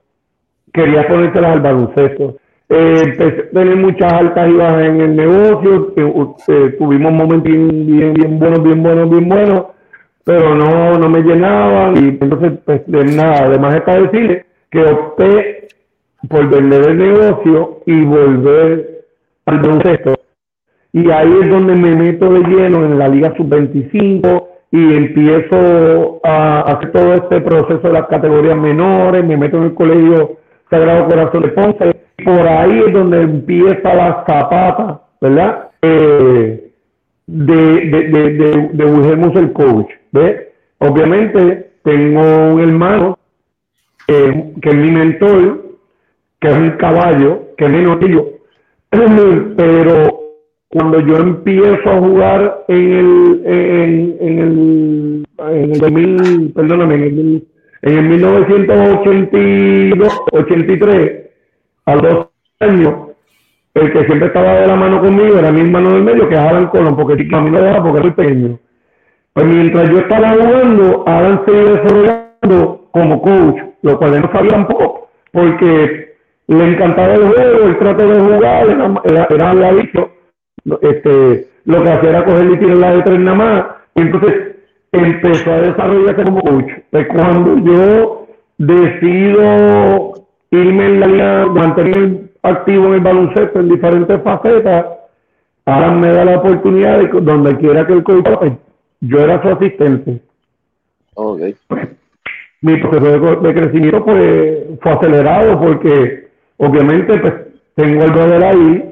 quería ponérselas al baloncesto. Eh, empecé a tener muchas altas y bajas en el negocio, eh, tuvimos momentos bien, bien, buenos, bien buenos, bien buenos, pero no, no me llenaban y entonces pues de nada, además está decirle que opté por vender el negocio y volver al baloncesto. Y ahí es donde me meto de lleno en la Liga Sub-25 y empiezo a hacer todo este proceso de las categorías menores, me meto en el colegio Sagrado Corazón de Ponce por ahí es donde empieza la zapata, ¿verdad? Eh, de, de, de, de, el coach, ¿ves? Obviamente tengo un hermano eh, que es mi mentor, que es un caballo, que es menor que yo, pero cuando yo empiezo a jugar en el, en, en el, en el 2000, perdóname, en el, en el 1982, 83, a dos años, el que siempre estaba de la mano conmigo era mi hermano del medio, que es Alan Colón, porque a mí me dejaba porque era pequeño. Pues mientras yo estaba jugando, Alan se iba desarrollando como coach, lo cual no sabía tampoco, porque le encantaba el juego, el trato de jugar, era, era, era este, lo que hacía era coger y tirar la de tres nada más. Y entonces, empezó a desarrollarse como coach. Pues cuando yo decido irme en la línea, mantener activo en el baloncesto en diferentes facetas, ahora me da la oportunidad de donde quiera que el coach, pues, yo era su asistente. Okay. Pues, mi proceso de, crecimiento pues, fue acelerado porque obviamente pues, tengo el brother ahí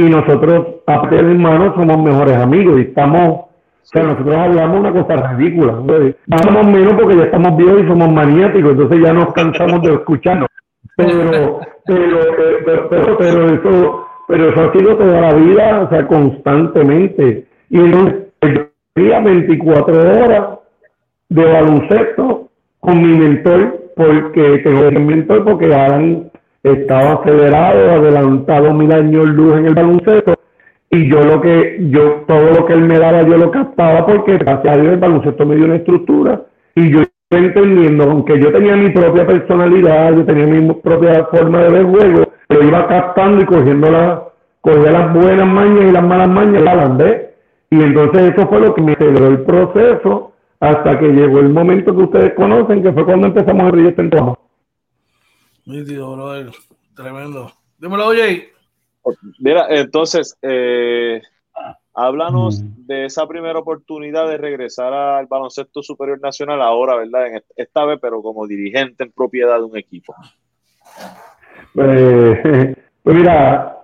y nosotros, aparte de hermanos, somos mejores amigos y estamos, o sea, nosotros hablamos una cosa ridícula. Vamos menos porque ya estamos viejos y somos maniáticos, entonces ya nos cansamos de escucharnos. <laughs> Pero, pero, pero, pero, eso, pero eso ha sido toda la vida, o sea, constantemente. Y entonces, el día 24 horas de baloncesto con mi mentor, porque tengo un mentor, porque Alan estaba acelerado, adelantado mil años luz en el baloncesto, y yo lo que, yo, todo lo que él me daba, yo lo captaba, porque gracias a Dios el baloncesto me dio una estructura, y yo entendiendo, aunque yo tenía mi propia personalidad, yo tenía mi propia forma de ver juego, lo iba captando y cogiendo la, cogía las buenas mañas y las malas mañas, la Y entonces eso fue lo que me aceleró el proceso hasta que llegó el momento que ustedes conocen, que fue cuando empezamos a proyecto en toma. Nítido, brother. Tremendo. Dímelo, oye. Mira, entonces, eh, háblanos mm. de esa primera oportunidad de regresar al baloncesto superior nacional ahora, ¿verdad? En esta vez, pero como dirigente en propiedad de un equipo. Eh, <laughs> pues mira,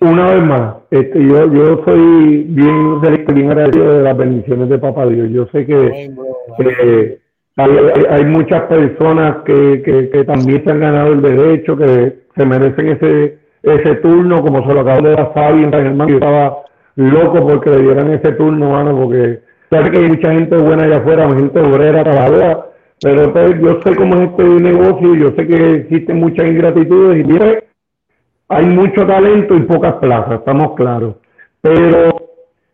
una vez más, este, yo, yo soy bien, bien agradecido de las bendiciones de Papá Dios. Yo sé que hay, muchas personas que, que, también se han ganado el derecho, que se merecen ese, ese turno, como se lo acabo de dar Fabi en hermano. Yo estaba loco porque le dieran ese turno, mano, porque sé que hay mucha gente buena allá afuera, gente obrera, trabajadora, pero pues, yo sé cómo es este negocio, yo sé que existen muchas ingratitudes y hay mucho talento y pocas plazas, estamos claros. Pero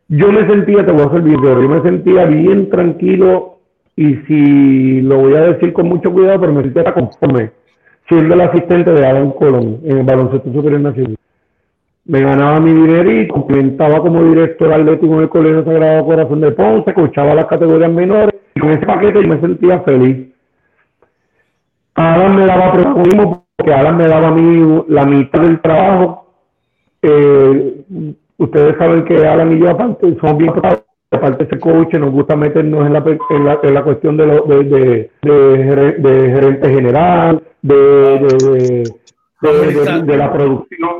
yo me sentía, te voy a hacer video, yo me sentía bien tranquilo y si lo voy a decir con mucho cuidado, pero me sentía conforme siendo el asistente de Alan Colón en el baloncesto superior nacional. Me ganaba mi dinero y complementaba como director atlético en el Colegio Sagrado Corazón de Ponce, escuchaba las categorías menores y con ese paquete yo me sentía feliz. Alan me daba protagonismo porque Alan me daba a mí la mitad del trabajo. Eh, ustedes saben que Alan y yo aparte somos bien aparte ese coach nos gusta meternos en la, en la, en la cuestión de, lo, de, gerente general, de, de, la producción,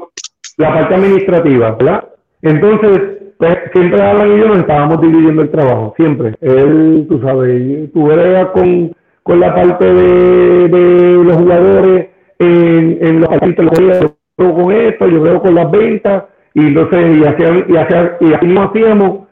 la parte administrativa, ¿verdad? Entonces, pues, siempre Alan y yo nos estábamos dividiendo el trabajo, siempre. Él, tú sabes, tú eres con, con la parte de, los jugadores en, en los partidos, yo con esto, yo veo con las ventas, y entonces, y, y, y así hacíamos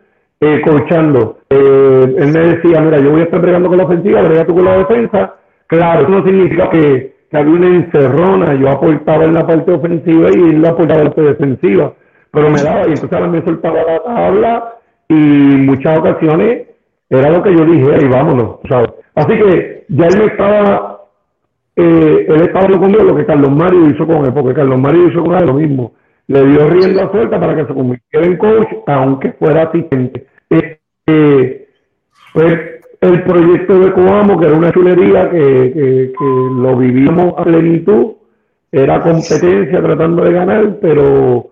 eh, coachando. Eh, él me decía, mira, yo voy a estar bregando con la ofensiva, brega tú con la defensa. Claro, eso no significa que, que había una encerrona, yo aportaba en la parte ofensiva y él aportaba en la parte defensiva. Pero me daba, y entonces ahora me soltaba la tabla y muchas ocasiones era lo que yo dije, y vámonos, ¿sabes? Así que ya él me estaba, eh, él estaba hablando conmigo lo que Carlos Mario hizo con él, porque Carlos Mario hizo con él lo mismo le dio rienda suelta para que se convirtiera en coach, aunque fuera asistente. Pues el proyecto de Coamo, que era una chulería que, que, lo vivíamos a plenitud, era competencia tratando de ganar, pero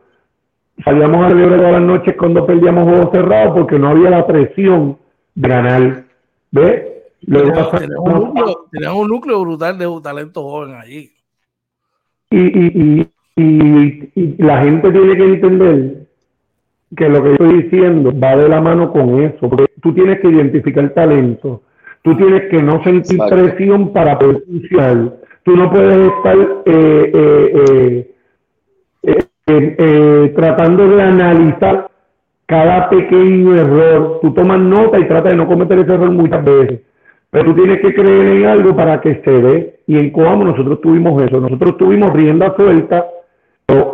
salíamos a la todas las noches cuando perdíamos juegos cerrados porque no había la presión de ganar. ¿Ves? Teníamos un, núcleo brutal de talento joven allí. Y, y, y, la gente tiene que entender que lo que estoy diciendo va de la mano con eso, porque tú tienes que identificar talento, tú tienes que no sentir presión para poder funcionar, tú no puedes estar eh, eh, eh, tratando de analizar cada pequeño error, tú tomas nota y trata de no cometer ese error muchas veces, pero tú tienes que creer en algo para que se dé, y en Coamo nosotros tuvimos eso, nosotros tuvimos rienda suelta,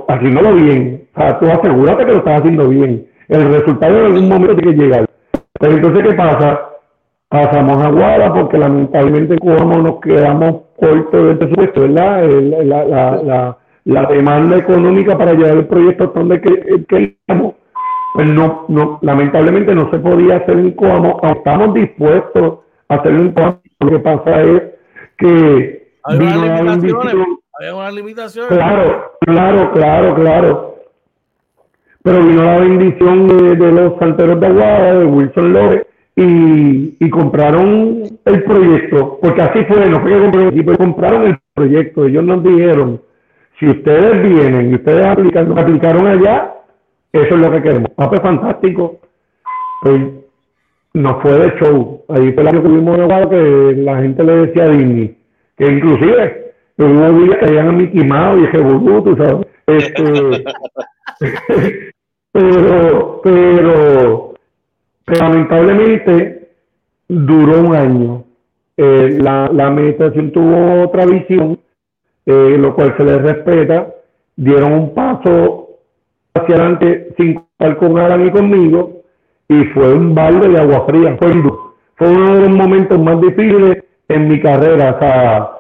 haciéndolo bien. O sea, tú asegúrate que lo estás haciendo bien. El resultado en algún momento tiene que llegar. Pero entonces, ¿qué pasa? Pasamos a Guada porque lamentablemente como nos quedamos cortos del presupuesto, ¿verdad? La, la, la, la, demanda económica para llevar el proyecto donde queríamos pues no, no, lamentablemente no se podía hacer un Coamo, estamos dispuestos a hacer un Coamo, lo que pasa es que vino la bendición. Había una limitación. Claro, claro, claro, claro. Pero vino la bendición de, los santeros de Aguada, de Wilson López, y, y, compraron el proyecto, porque así fue, no fue que compraron el equipo, compraron el proyecto. Ellos nos dijeron, si ustedes vienen y ustedes aplican, aplicaron allá, eso es lo que queremos. Ah, pues fantástico. Pues nos fue de show. Ahí fue la que tuvimos que la gente le decía a Disney, que inclusive hubo días que habían a Mickey Mouse y ese tú sabes. Este, <laughs> <laughs> pero, pero, lamentablemente duró un año. Eh, la, la administración tuvo otra visión, eh, lo cual se les respeta. Dieron un paso hacia adelante sin estar con Alan y conmigo y fue un balde de agua fría. Fue, fue uno de los momentos más difíciles en mi carrera, o sea,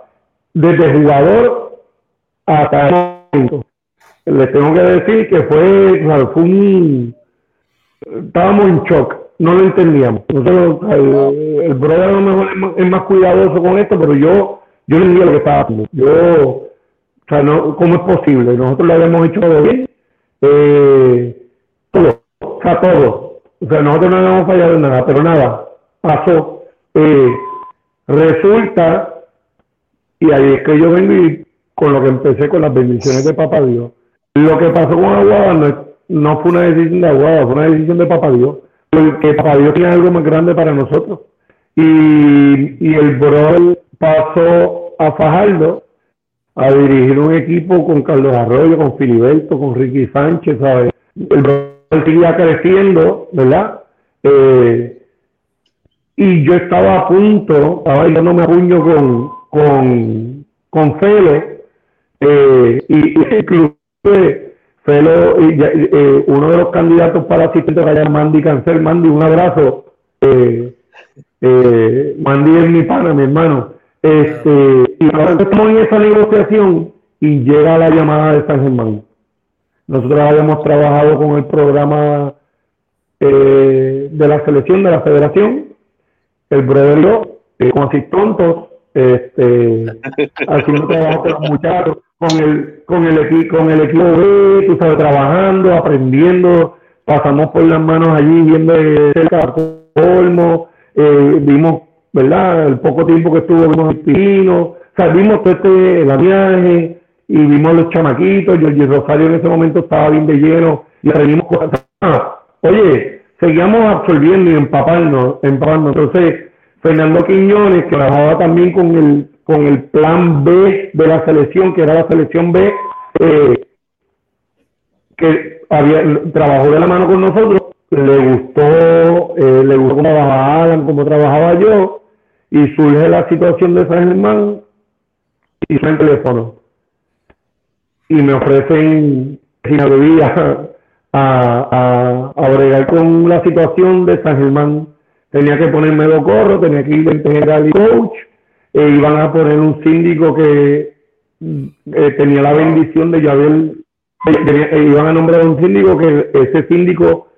desde jugador hasta el momento. Les tengo que decir que fue, fue un... Estábamos en shock, no lo entendíamos. Nosotros, el, brother a lo mejor es más, cuidadoso con esto, pero yo, yo le entendía lo que estaba haciendo. Yo, o sea, no, ¿cómo es posible? Nosotros lo habíamos hecho todo bien eh, todo, o sea, todo. O sea, nosotros no habíamos fallado en nada, pero nada, pasó. Eh, resulta, y ahí es que yo vengo con lo que empecé con las bendiciones de Papá Dios. Lo que pasó con Aguada no, no fue una decisión de Aguada, fue una decisión de Papá Dios, porque Papá Dios tiene algo más grande para nosotros. Y, y el brother pasó a Fajardo a dirigir un equipo con Carlos Arroyo, con Filiberto, con Ricky Sánchez, ¿sabes? El Brasil seguía creciendo, ¿verdad? Eh, y yo estaba a punto, estaba dándome a puño con, con, con Felo, eh, y, inclusive Felo, eh, uno de los candidatos para asistente era Mandy Cancel, Mandy, un abrazo. Eh, Mandy es mi pana, mi hermano. Este, y ahora estamos en esa negociación y llega la llamada de San Germán. Nosotros habíamos trabajado con el programa eh, de la selección de la federación, el brother yo, eh, con así tontos, este, <laughs> haciendo trabajo con los muchachos, con el, con el con el equipo B, tú sabes, trabajando, aprendiendo, pasamos por las manos allí viendo de cerca colmo, eh, vimos ¿verdad? El poco tiempo que estuvo vimos el pino, o sea, vimos todo este, viaje y vimos los chamaquitos, Jorge Rosario en ese momento estaba bien de lleno y aprendimos cosas. Ah, oye, seguíamos absorbiendo y empapando empapando. Entonces, Fernando Quiñones, que trabajaba también con el, con el plan B de la selección, que era la selección B, eh, que había, trabajó de la mano con nosotros, le gustó, eh, le gustó cómo trabajaba Alan, cómo trabajaba yo, y surge la situación de San Germán y el teléfono. Y me ofrecen me a, a, a bregar con la situación de San Germán. Tenía que ponerme dos corros, tenía que ir en general y coach, e iban a poner un síndico que eh, tenía la bendición de ya haber, iban a nombrar un síndico que ese síndico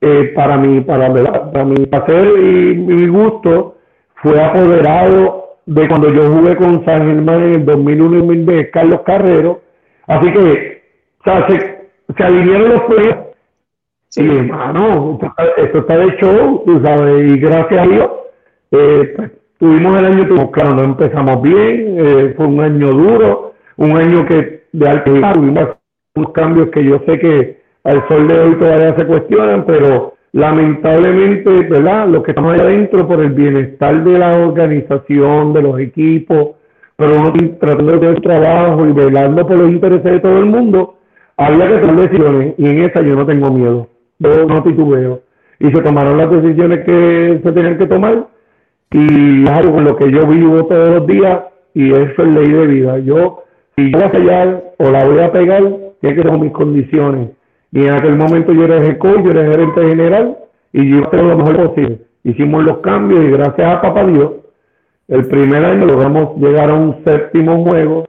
eh, para mí, para, para mi placer y mi gusto, fue apoderado de cuando yo jugué con San Germán en el 2001 y 2002, Carlos Carrero. Así que, o sea, se, se alinearon los proyectos. Y hermano, esto está de show, tú sabes, y gracias a Dios, eh, pues, tuvimos el año, claro, no empezamos bien, eh, fue un año duro, un año que de alto tuvimos unos cambios que yo sé que al sol de hoy todavía se cuestionan, pero lamentablemente, ¿verdad? Los que estamos ahí adentro por el bienestar de la organización, de los equipos, pero uno tratando de hacer trabajo y velando por los intereses de todo el mundo, había que tomar decisiones y en esa yo no tengo miedo, yo no titubeo. Y se tomaron las decisiones que se tenían que tomar y es algo con lo que yo vivo todos los días y eso es ley de vida. Yo, si yo voy a fallar o la voy a pegar, tiene que tener mis condiciones y en aquel momento yo era el yo era gerente general y yo hice lo mejor posible. Hicimos los cambios y gracias a papá Dios, el primer año logramos llegar a un séptimo juego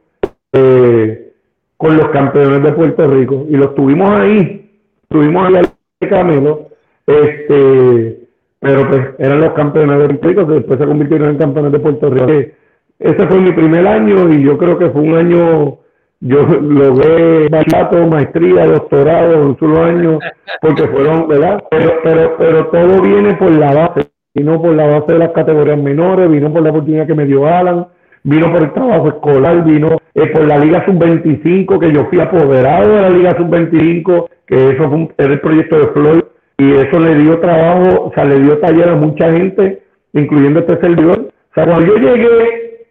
eh, con los campeones de Puerto Rico y los tuvimos ahí, tuvimos ahí Camelo, este, pero pues eran los campeones de Rico, después se convirtieron en campeones de Puerto Rico. Ese fue mi primer año y yo creo que fue un año, yo logré bachillerato, maestría, doctorado un solo año, porque fueron, ¿verdad? Pero, pero, pero todo viene por la base, vino por la base de las categorías menores, vino por la oportunidad que me dio Alan, vino por el trabajo escolar, vino eh, por la Liga Sub-25, que yo fui apoderado de la Liga Sub-25, que eso fue era el proyecto de Floyd, y eso le dio trabajo, o sea, le dio taller a mucha gente, incluyendo este servidor. O sea, cuando yo llegué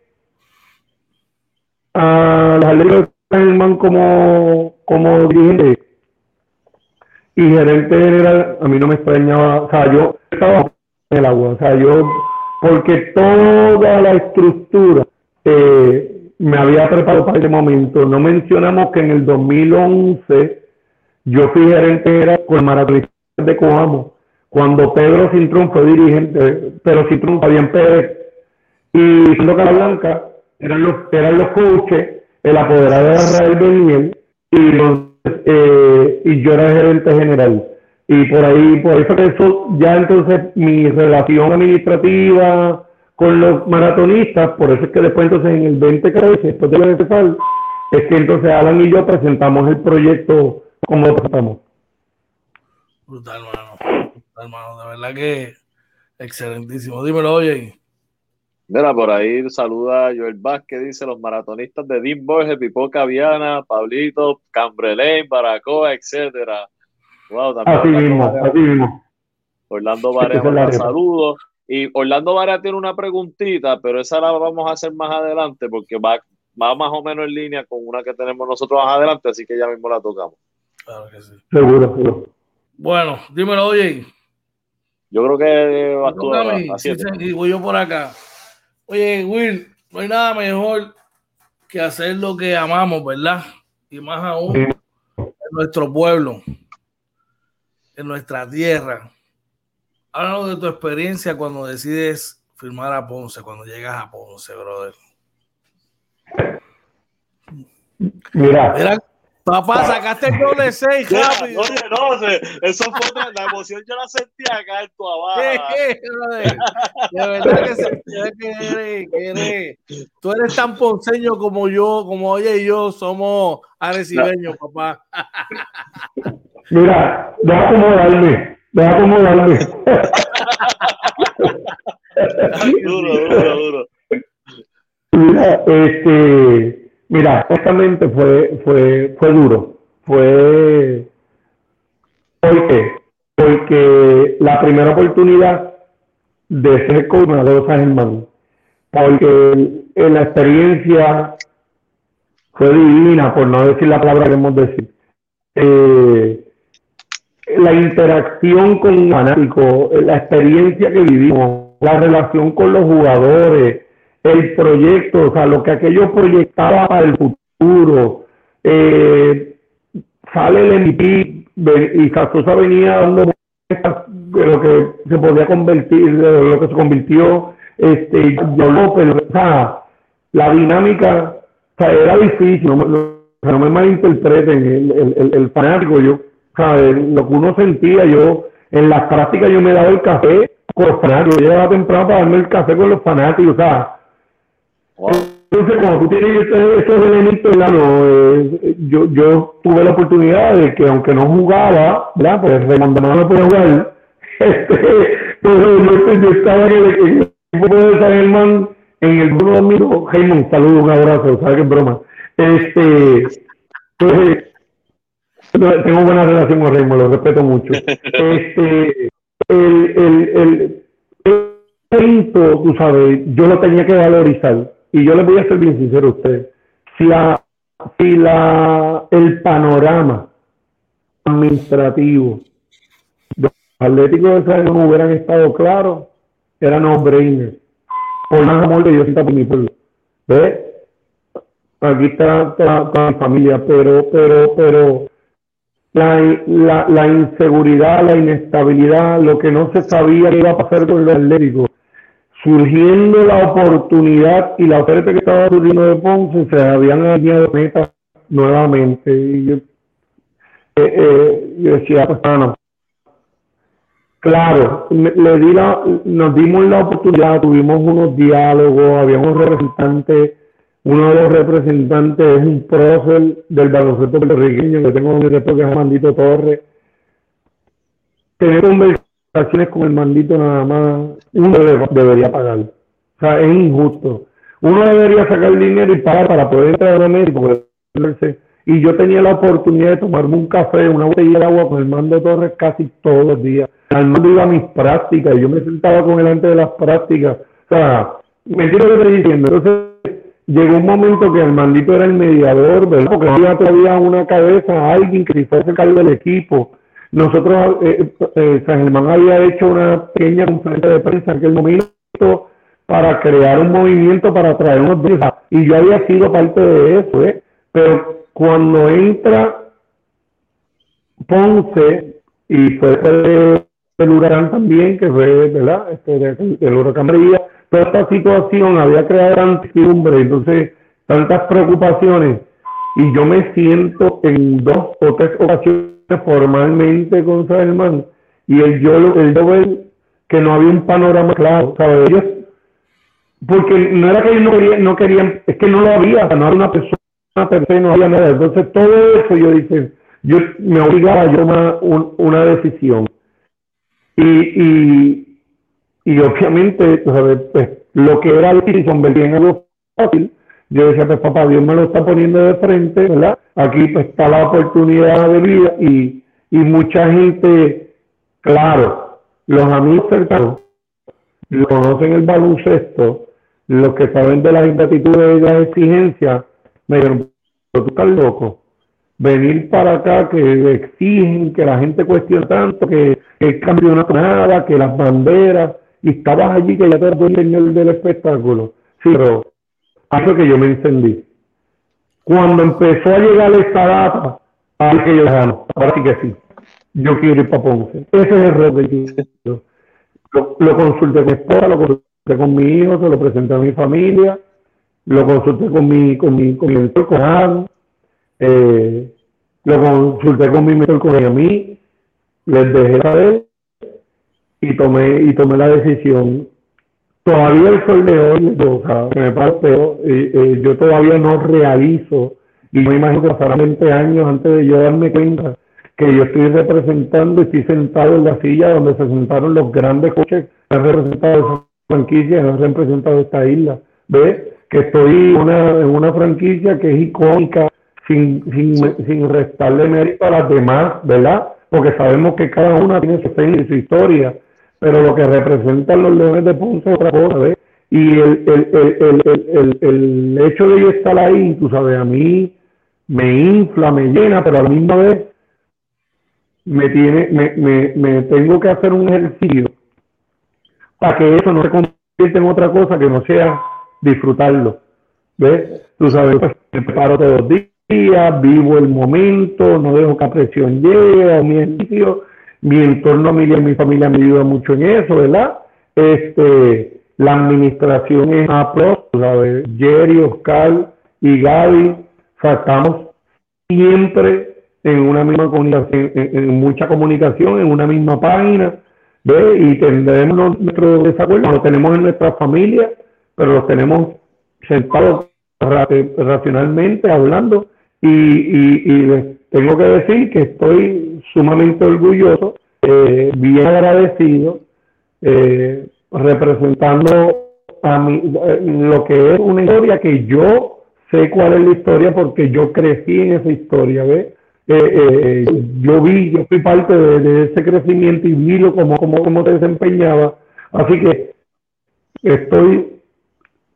a la Liga de San como, como dirigente y gerente general, a mí no me extrañaba, o sea, yo estaba en el agua, o sea, yo, porque toda la estructura eh, me había preparado para ese momento. No mencionamos que en el 2011 yo fui gerente era con maratón de Coamo, cuando Pedro Cintrón fue dirigente, pero Cintrón, Fabián Pérez y Fernando Blanca eran los, eran los coaches, el apoderado de Rafael Beniel y, eh, y yo era gerente general. Y por ahí, por eso, eso ya entonces mi relación administrativa, con los maratonistas, por eso es que después entonces en el 2013, después de festival, es que entonces Alan y yo presentamos el proyecto como lo. Brutal, hermano. Brutal, hermano. De verdad que excelentísimo. Dímelo, oye. Mira, por ahí saluda Joel Vázquez, dice los maratonistas de Dean Borges, Pipoca Viana, Pablito, Cambrelén, Baracoa, etcétera. Wow, también así mismo, así mismo. Orlando Varela, saludos. Y Orlando Vara tiene una preguntita, pero esa la vamos a hacer más adelante porque va, va más o menos en línea con una que tenemos nosotros más adelante, así que ya mismo la tocamos. Claro que sí. Seguro, seguro. Bueno, dímelo, oye. Yo creo que va a sí, y voy yo por acá. Oye, Will, no hay nada mejor que hacer lo que amamos, ¿verdad? Y más aún en nuestro pueblo, en nuestra tierra háblanos de tu experiencia cuando decides firmar a Ponce, cuando llegas a Ponce, brother. Mira. Mira papá, sacaste el doble 6 rápido. Oye, no, eso fue otra, la emoción yo la sentí acá en tu abajo. De verdad que, se, que, eres, que eres, tú eres tan ponceño como yo, como oye y yo somos arecibeños, papá. Mira, deja acomodarme. Deja acomodarme. <laughs> duro, duro, duro. Mira, este, mira, justamente fue, fue, fue duro. Fue, ¿por qué? Porque la primera oportunidad de ser coordinador de San Germán, porque la experiencia fue divina, por no decir la palabra que queremos decir. Eh, la interacción con el fanático, la experiencia que vivimos, la relación con los jugadores, el proyecto, o sea, lo que aquello proyectaba para el futuro. Eh, sale el MVP y Casosa venía dando de lo que se podía convertir, de lo que se convirtió, este, yo López, o sea, la dinámica, o sea, era difícil, no, no me malinterpreten, el, el, el fanático, yo lo que uno sentía, yo en las prácticas yo me daba el café con los fanáticos, yo llegaba temprano para darme el café con los fanáticos, o sea, entonces cuando tú tienes esos, elementos, eh, yo, yo tuve la oportunidad de que aunque no jugaba, ¿verdad? Pues Raymond no podía jugar, <laughs> este, yo, yo estaba en el, equipo de San Germán en el grupo de amigos, Raymond, saludos, un abrazo, sabes es broma, este, pues, tengo buena relación con Raymond, lo respeto mucho. <laughs> Este, el, el, el, tú sabes, yo lo tenía que valorizar. Y yo le voy a ser bien sincero a usted. Si la, si la, el panorama administrativo de los atléticos de San no hubieran estado claros, era no brainer. Por más amor que yo sienta por mi pueblo. ¿Ves? Aquí está, está, está mi familia, pero, pero, pero la, la, inseguridad, la inestabilidad, lo que no se sabía que iba a pasar con los atléticos. Surgiendo la oportunidad y la oferta que estaba surgiendo de Ponce, se habían alineado metas nuevamente. Y yo, eh, eh, decía, pues, no, Claro, le di la, nos dimos la oportunidad, tuvimos unos diálogos, había un representante, uno de los representantes es un prócer del baloncesto puertorriqueño, que tengo un respeto que es Mandito Torres. Tener conversaciones con el mandito nada más, uno debería pagar. O sea, es injusto. Uno debería sacar el dinero y pagar para poder entrar a médico. Y yo tenía la oportunidad de tomarme un café, una botella de agua con el mando Torres casi todos los días mando iba a mis prácticas, y yo me sentaba con él antes de las prácticas. O sea, me entiendo lo que estoy diciendo. Entonces, llegó un momento que el mandito era el mediador, ¿verdad? Porque había todavía una cabeza, alguien que se fuese cargo del equipo. Nosotros, eh, eh, San Germán había hecho una pequeña conferencia de prensa en aquel momento para crear un movimiento para traer unos días. Y yo había sido parte de eso, ¿eh? Pero cuando entra Ponce y fue el también, que fue, ¿verdad? Este, el huracán María, toda esta situación había creado tanta entonces tantas preocupaciones, y yo me siento en dos o tres ocasiones formalmente con Salman, y el yo, el yo que no había un panorama claro, ¿sabes? Ellos, porque no era que ellos no querían, no querían es que no lo había, no había una persona, una no había nada. Entonces todo eso yo dije, yo me obligaba a tomar una decisión. Y, y, y obviamente, pues, lo que era difícil convertía en algo fácil. Yo decía, pues papá, Dios me lo está poniendo de frente, ¿verdad? Aquí pues, está la oportunidad de vida y, y mucha gente, claro, los amigos cercanos, lo conocen el baloncesto, los que saben de las ingratitudes y las exigencias, me dijeron, pero tú estás loco venir para acá que exigen que la gente cuestione tanto, que, el cambio no nada, que las banderas, y estabas allí que ya te el del espectáculo. Sí, pero eso que yo me encendí. Cuando empezó a llegar esta data, ahí que yo gano, ahora sí que sí. Yo quiero ir para Ponce. Ese es el que yo. Lo, lo consulté con mi esposa, lo consulté con mi hijo, se lo presenté a mi familia, lo consulté con mi, con mi, con mi con eh, lo consulté con mi mentor, con a mí, les dejé saber y tomé, y tomé la decisión. Todavía el sol de hoy, yo, me parece, eh, yo todavía no realizo, y me imagino que pasarán 20 años antes de yo darme cuenta que yo estoy representando, estoy sentado en la silla donde se sentaron los grandes coches que han representado esa franquicia, que han representado esta isla. ¿Ves? Que estoy una, en una franquicia que es icónica, sin, sin, sin restarle mérito a las demás, ¿verdad? Porque sabemos que cada una tiene su fe y su historia, pero lo que representan los leones de Ponce es otra cosa, ¿ves? Y el, el, el, el, hecho de yo estar ahí, tú sabes, a mí me infla, me llena, pero a la vez me, tiene, me, me, me tengo que hacer un ejercicio para que eso no se convierta en otra cosa que no sea disfrutarlo. ¿Ves? Tú sabes, pues, me preparo todos los días vivo el momento, no dejo que la presión llegue a mi edificio, mi entorno, mi, mi familia me ayuda mucho en eso, ¿verdad? Este, la administración es APRO, Jerry, Oscar y Gaby, sacamos siempre en una misma comunicación, en, mucha comunicación, en una misma página, ¿ve? Y tendremos nuestros desacuerdos, lo tenemos en nuestra familia, pero los tenemos sentados racionalmente hablando y, y, tengo que decir que estoy sumamente orgulloso, eh, bien agradecido, eh, representando a mí eh, lo que es una historia que yo sé cuál es la historia porque yo crecí en esa historia, ¿ves? yo vi, yo fui parte de, ese crecimiento y vi lo como, como, como te desempeñaba. Así que estoy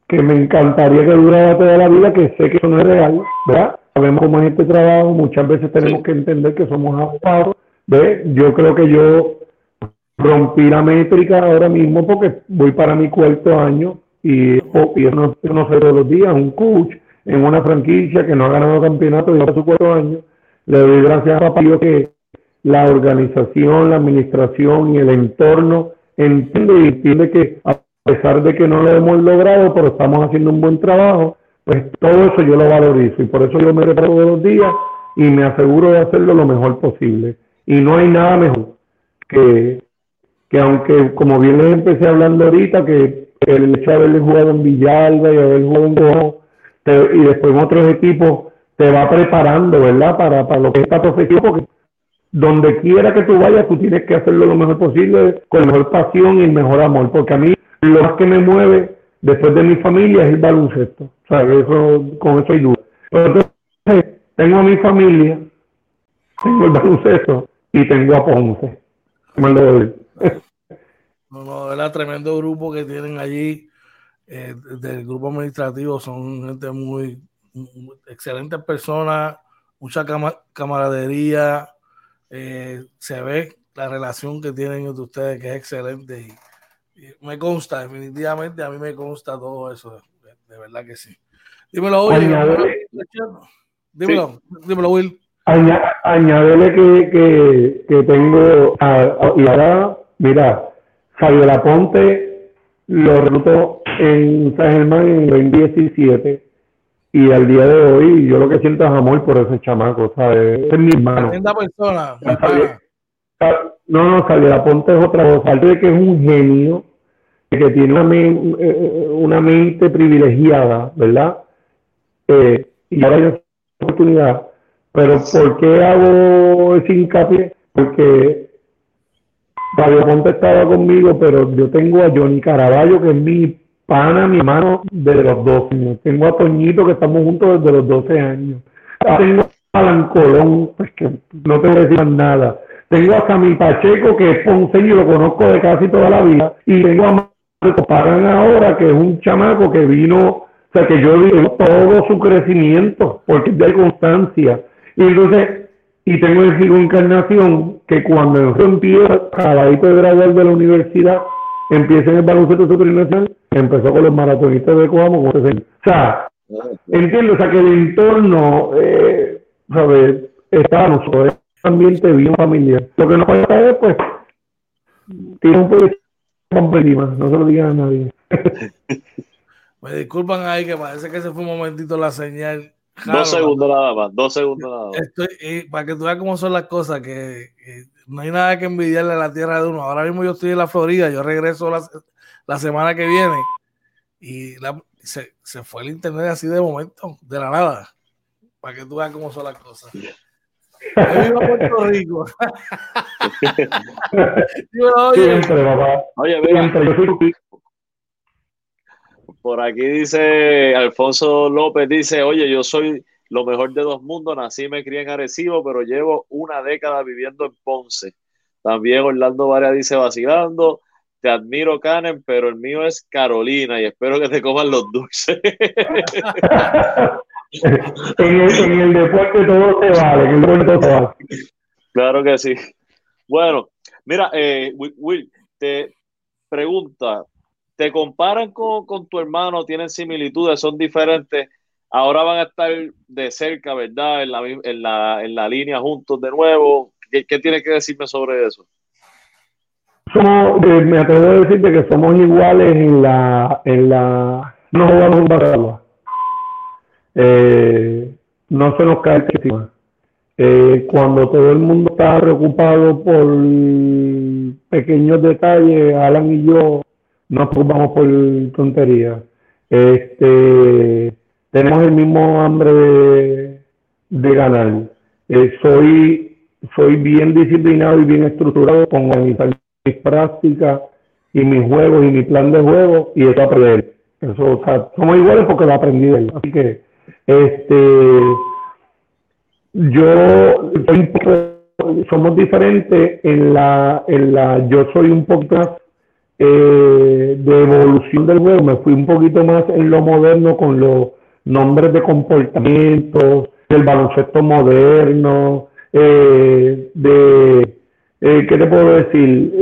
que me encantaría que durara toda la vida, que sé que eso no es real, ¿verdad? Sabemos cómo es este trabajo, muchas veces tenemos que entender que somos abogados. ¿ve? Yo creo que yo rompí la métrica ahora mismo porque voy para mi cuarto año y, y no, no sé todos los días, un coach en una franquicia que no ha ganado campeonato desde su cuarto año. Le doy gracias a Papá que la organización, la administración y el entorno entiende y entiende que a pesar de que no lo hemos logrado, pero estamos haciendo un buen trabajo, pues todo eso yo lo valorizo y por eso yo me reparo todos los días y me aseguro de hacerlo lo mejor posible. Y no hay nada mejor que que aunque, como bien les empecé hablando ahorita, que el hecho de haberle jugado en Villalba y haber jugado en Gojo, y después en otros equipos, te va preparando, ¿verdad? Para, para lo que es esta profesión, porque donde quiera que tú vayas, tú tienes que hacerlo lo mejor posible, con mejor pasión y mejor amor, porque a mí lo más que me mueve después de mi familia es el baloncesto, o sea, eso, con eso hay duda. Pero entonces, tengo a mi familia, tengo el baloncesto y tengo a Ponce. <laughs> No, no, era tremendo grupo que tienen allí eh, del grupo administrativo, son gente muy, excelentes personas, mucha camaradería, eh, se ve la relación que tienen entre ustedes, que es excelente. Y, me consta, definitivamente, a mí me consta todo eso, de, verdad que sí. Dímelo, Will. dímelo, dímelo, Will. Añádele que, que, que tengo, y ahora, mira, Javier Aponte lo reclutó en San Germán en el 2017 y al día de hoy yo lo que siento es amor por ese chamaco, ¿sabes? Es mi hermano. persona. No, no, Javier Aponte es otra cosa. de que es un genio, que tiene una, eh, una mente privilegiada, ¿verdad? Eh, y ahora hay oportunidad. Pero ¿por qué hago ese hincapié? Porque Fabio Ponte estaba conmigo, pero yo tengo a Johnny Caraballo, que es mi pana, mi hermano, desde los 12 años. Tengo a Toñito, que estamos juntos desde los 12 años. Tengo a Alan Colón, pues que no te voy a decir nada. Tengo a Sammy Pacheco, que es ponceño, lo conozco de casi toda la vida. Y tengo a Marco Pagan ahora, que es un chamaco que vino, o sea, que yo vi todo su crecimiento, porque es de constancia. Y entonces, y tengo el Encarnación, que cuando empieza, acabadito de graduar de la universidad, empieza en el baloncesto superinnacional, empezó con los maratonistas de Coamo. O sea, entiendo, o sea, que el entorno, eh, ¿sabes? Está un ambiente bien familiar. Lo que no puede es, pues, tiene un poco de no se lo digan a nadie. <laughs> Me disculpan ahí que parece que se fue un momentito la señal dos segundos nada más, dos segundos nada más. Estoy, para que tú veas cómo son las cosas, que, no hay nada que envidiarle a la tierra de uno. Ahora mismo yo estoy en la Florida, yo regreso la, semana que viene y se, fue el internet así de momento, de la nada, para que tú veas cómo son las cosas. Yo vivo en Puerto Rico. <laughs> oye, Oye, por aquí dice Alfonso López, dice, oye, yo soy lo mejor de dos mundos, nací y me crié en Arecibo, pero llevo una década viviendo en Ponce. También Orlando Varia dice, vacilando, te admiro, Canen, pero el mío es Carolina y espero que te coman los dulces. <laughs> <laughs> en, el, deporte todo se vale, en el deporte todo se vale. Claro que sí. Bueno, mira, eh, Will, te pregunta, te comparan con, tu hermano, tienen similitudes, son diferentes. Ahora van a estar de cerca, ¿verdad? En la, en la, en la línea juntos de nuevo. ¿Qué, qué tienes que decirme sobre eso? Somos, eh, me atrevo a decirte que somos iguales en la, en la, no jugamos un eh, no se nos cae el eh, cuando todo el mundo está preocupado por pequeños detalles, Alan y yo no preocupamos por tonterías. Este, tenemos el mismo hambre de, ganar. Eh, soy, soy bien disciplinado y bien estructurado con mis, prácticas y mis juegos y mi plan de juego y eso aprender. Eso, o sea, somos iguales porque lo aprendí él. Así que, este, yo somos diferentes en la, en la, yo soy un poco más eh, de evolución del juego, me fui un poquito más en lo moderno con los nombres de comportamiento, del baloncesto moderno, eh, de, eh, ¿qué te puedo decir?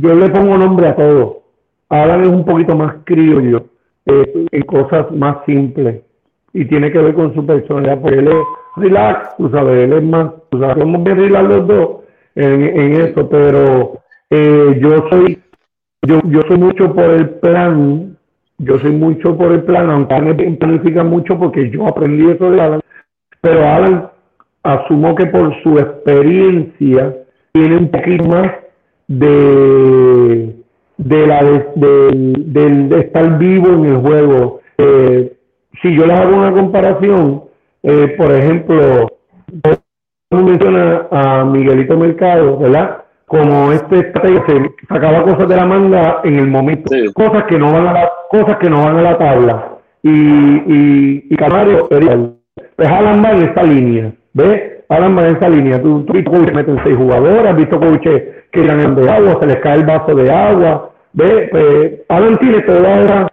yo le pongo nombre a todo. Alan es un poquito más criollo, en cosas más simples. Y tiene que ver con su personalidad, porque él es relax, tú sabes, él es más, tú sabes, somos bien relax los dos en, eso, pero eh, yo soy yo, yo soy mucho por el plan, yo soy mucho por el plan, aunque me planifica mucho porque yo aprendí eso de Alan, pero Alan asumo que por su experiencia tiene un poquito más de, de la de, estar vivo en el juego. Eh, si yo les hago una comparación, eh, por ejemplo, menciona a Miguelito Mercado, ¿verdad? Como este se sacaba cosas de la manga en el momento, cosas que no van a la, cosas que no van a la tabla. Y, y, y Canario, pues Alan va en esta línea, ¿ves? Alan va en esta línea. Tú, tú coaches meten seis jugadores, has visto coaches que tiran de agua, se les cae el vaso de agua, Pues Alan tiene toda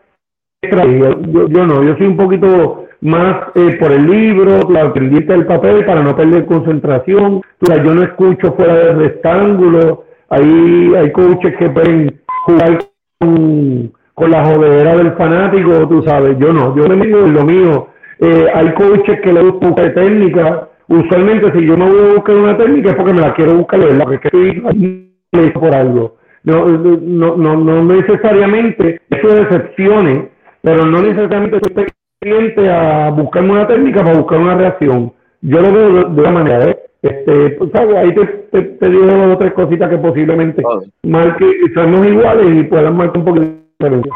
yo, yo no, yo soy un poquito más eh, por el libro, la pendiente del papel para no perder concentración. yo no escucho fuera del rectángulo. Hay, hay coaches que pueden jugar con, con la jodedera del fanático, tú sabes. Yo no, yo me digo lo mío. Eh, hay coaches que le buscan técnica. Usualmente, si yo me voy a buscar una técnica es porque me la quiero buscar, ¿verdad? Porque estoy por algo. No, no, no, no necesariamente, eso de excepciones, pero no necesariamente estoy a buscarme una técnica para buscar una reacción. Yo lo veo de, una manera, ¿eh? Este, pues, Ahí te, te, digo dos o tres cositas que posiblemente marque, somos iguales y puedan marcar un poquito diferente.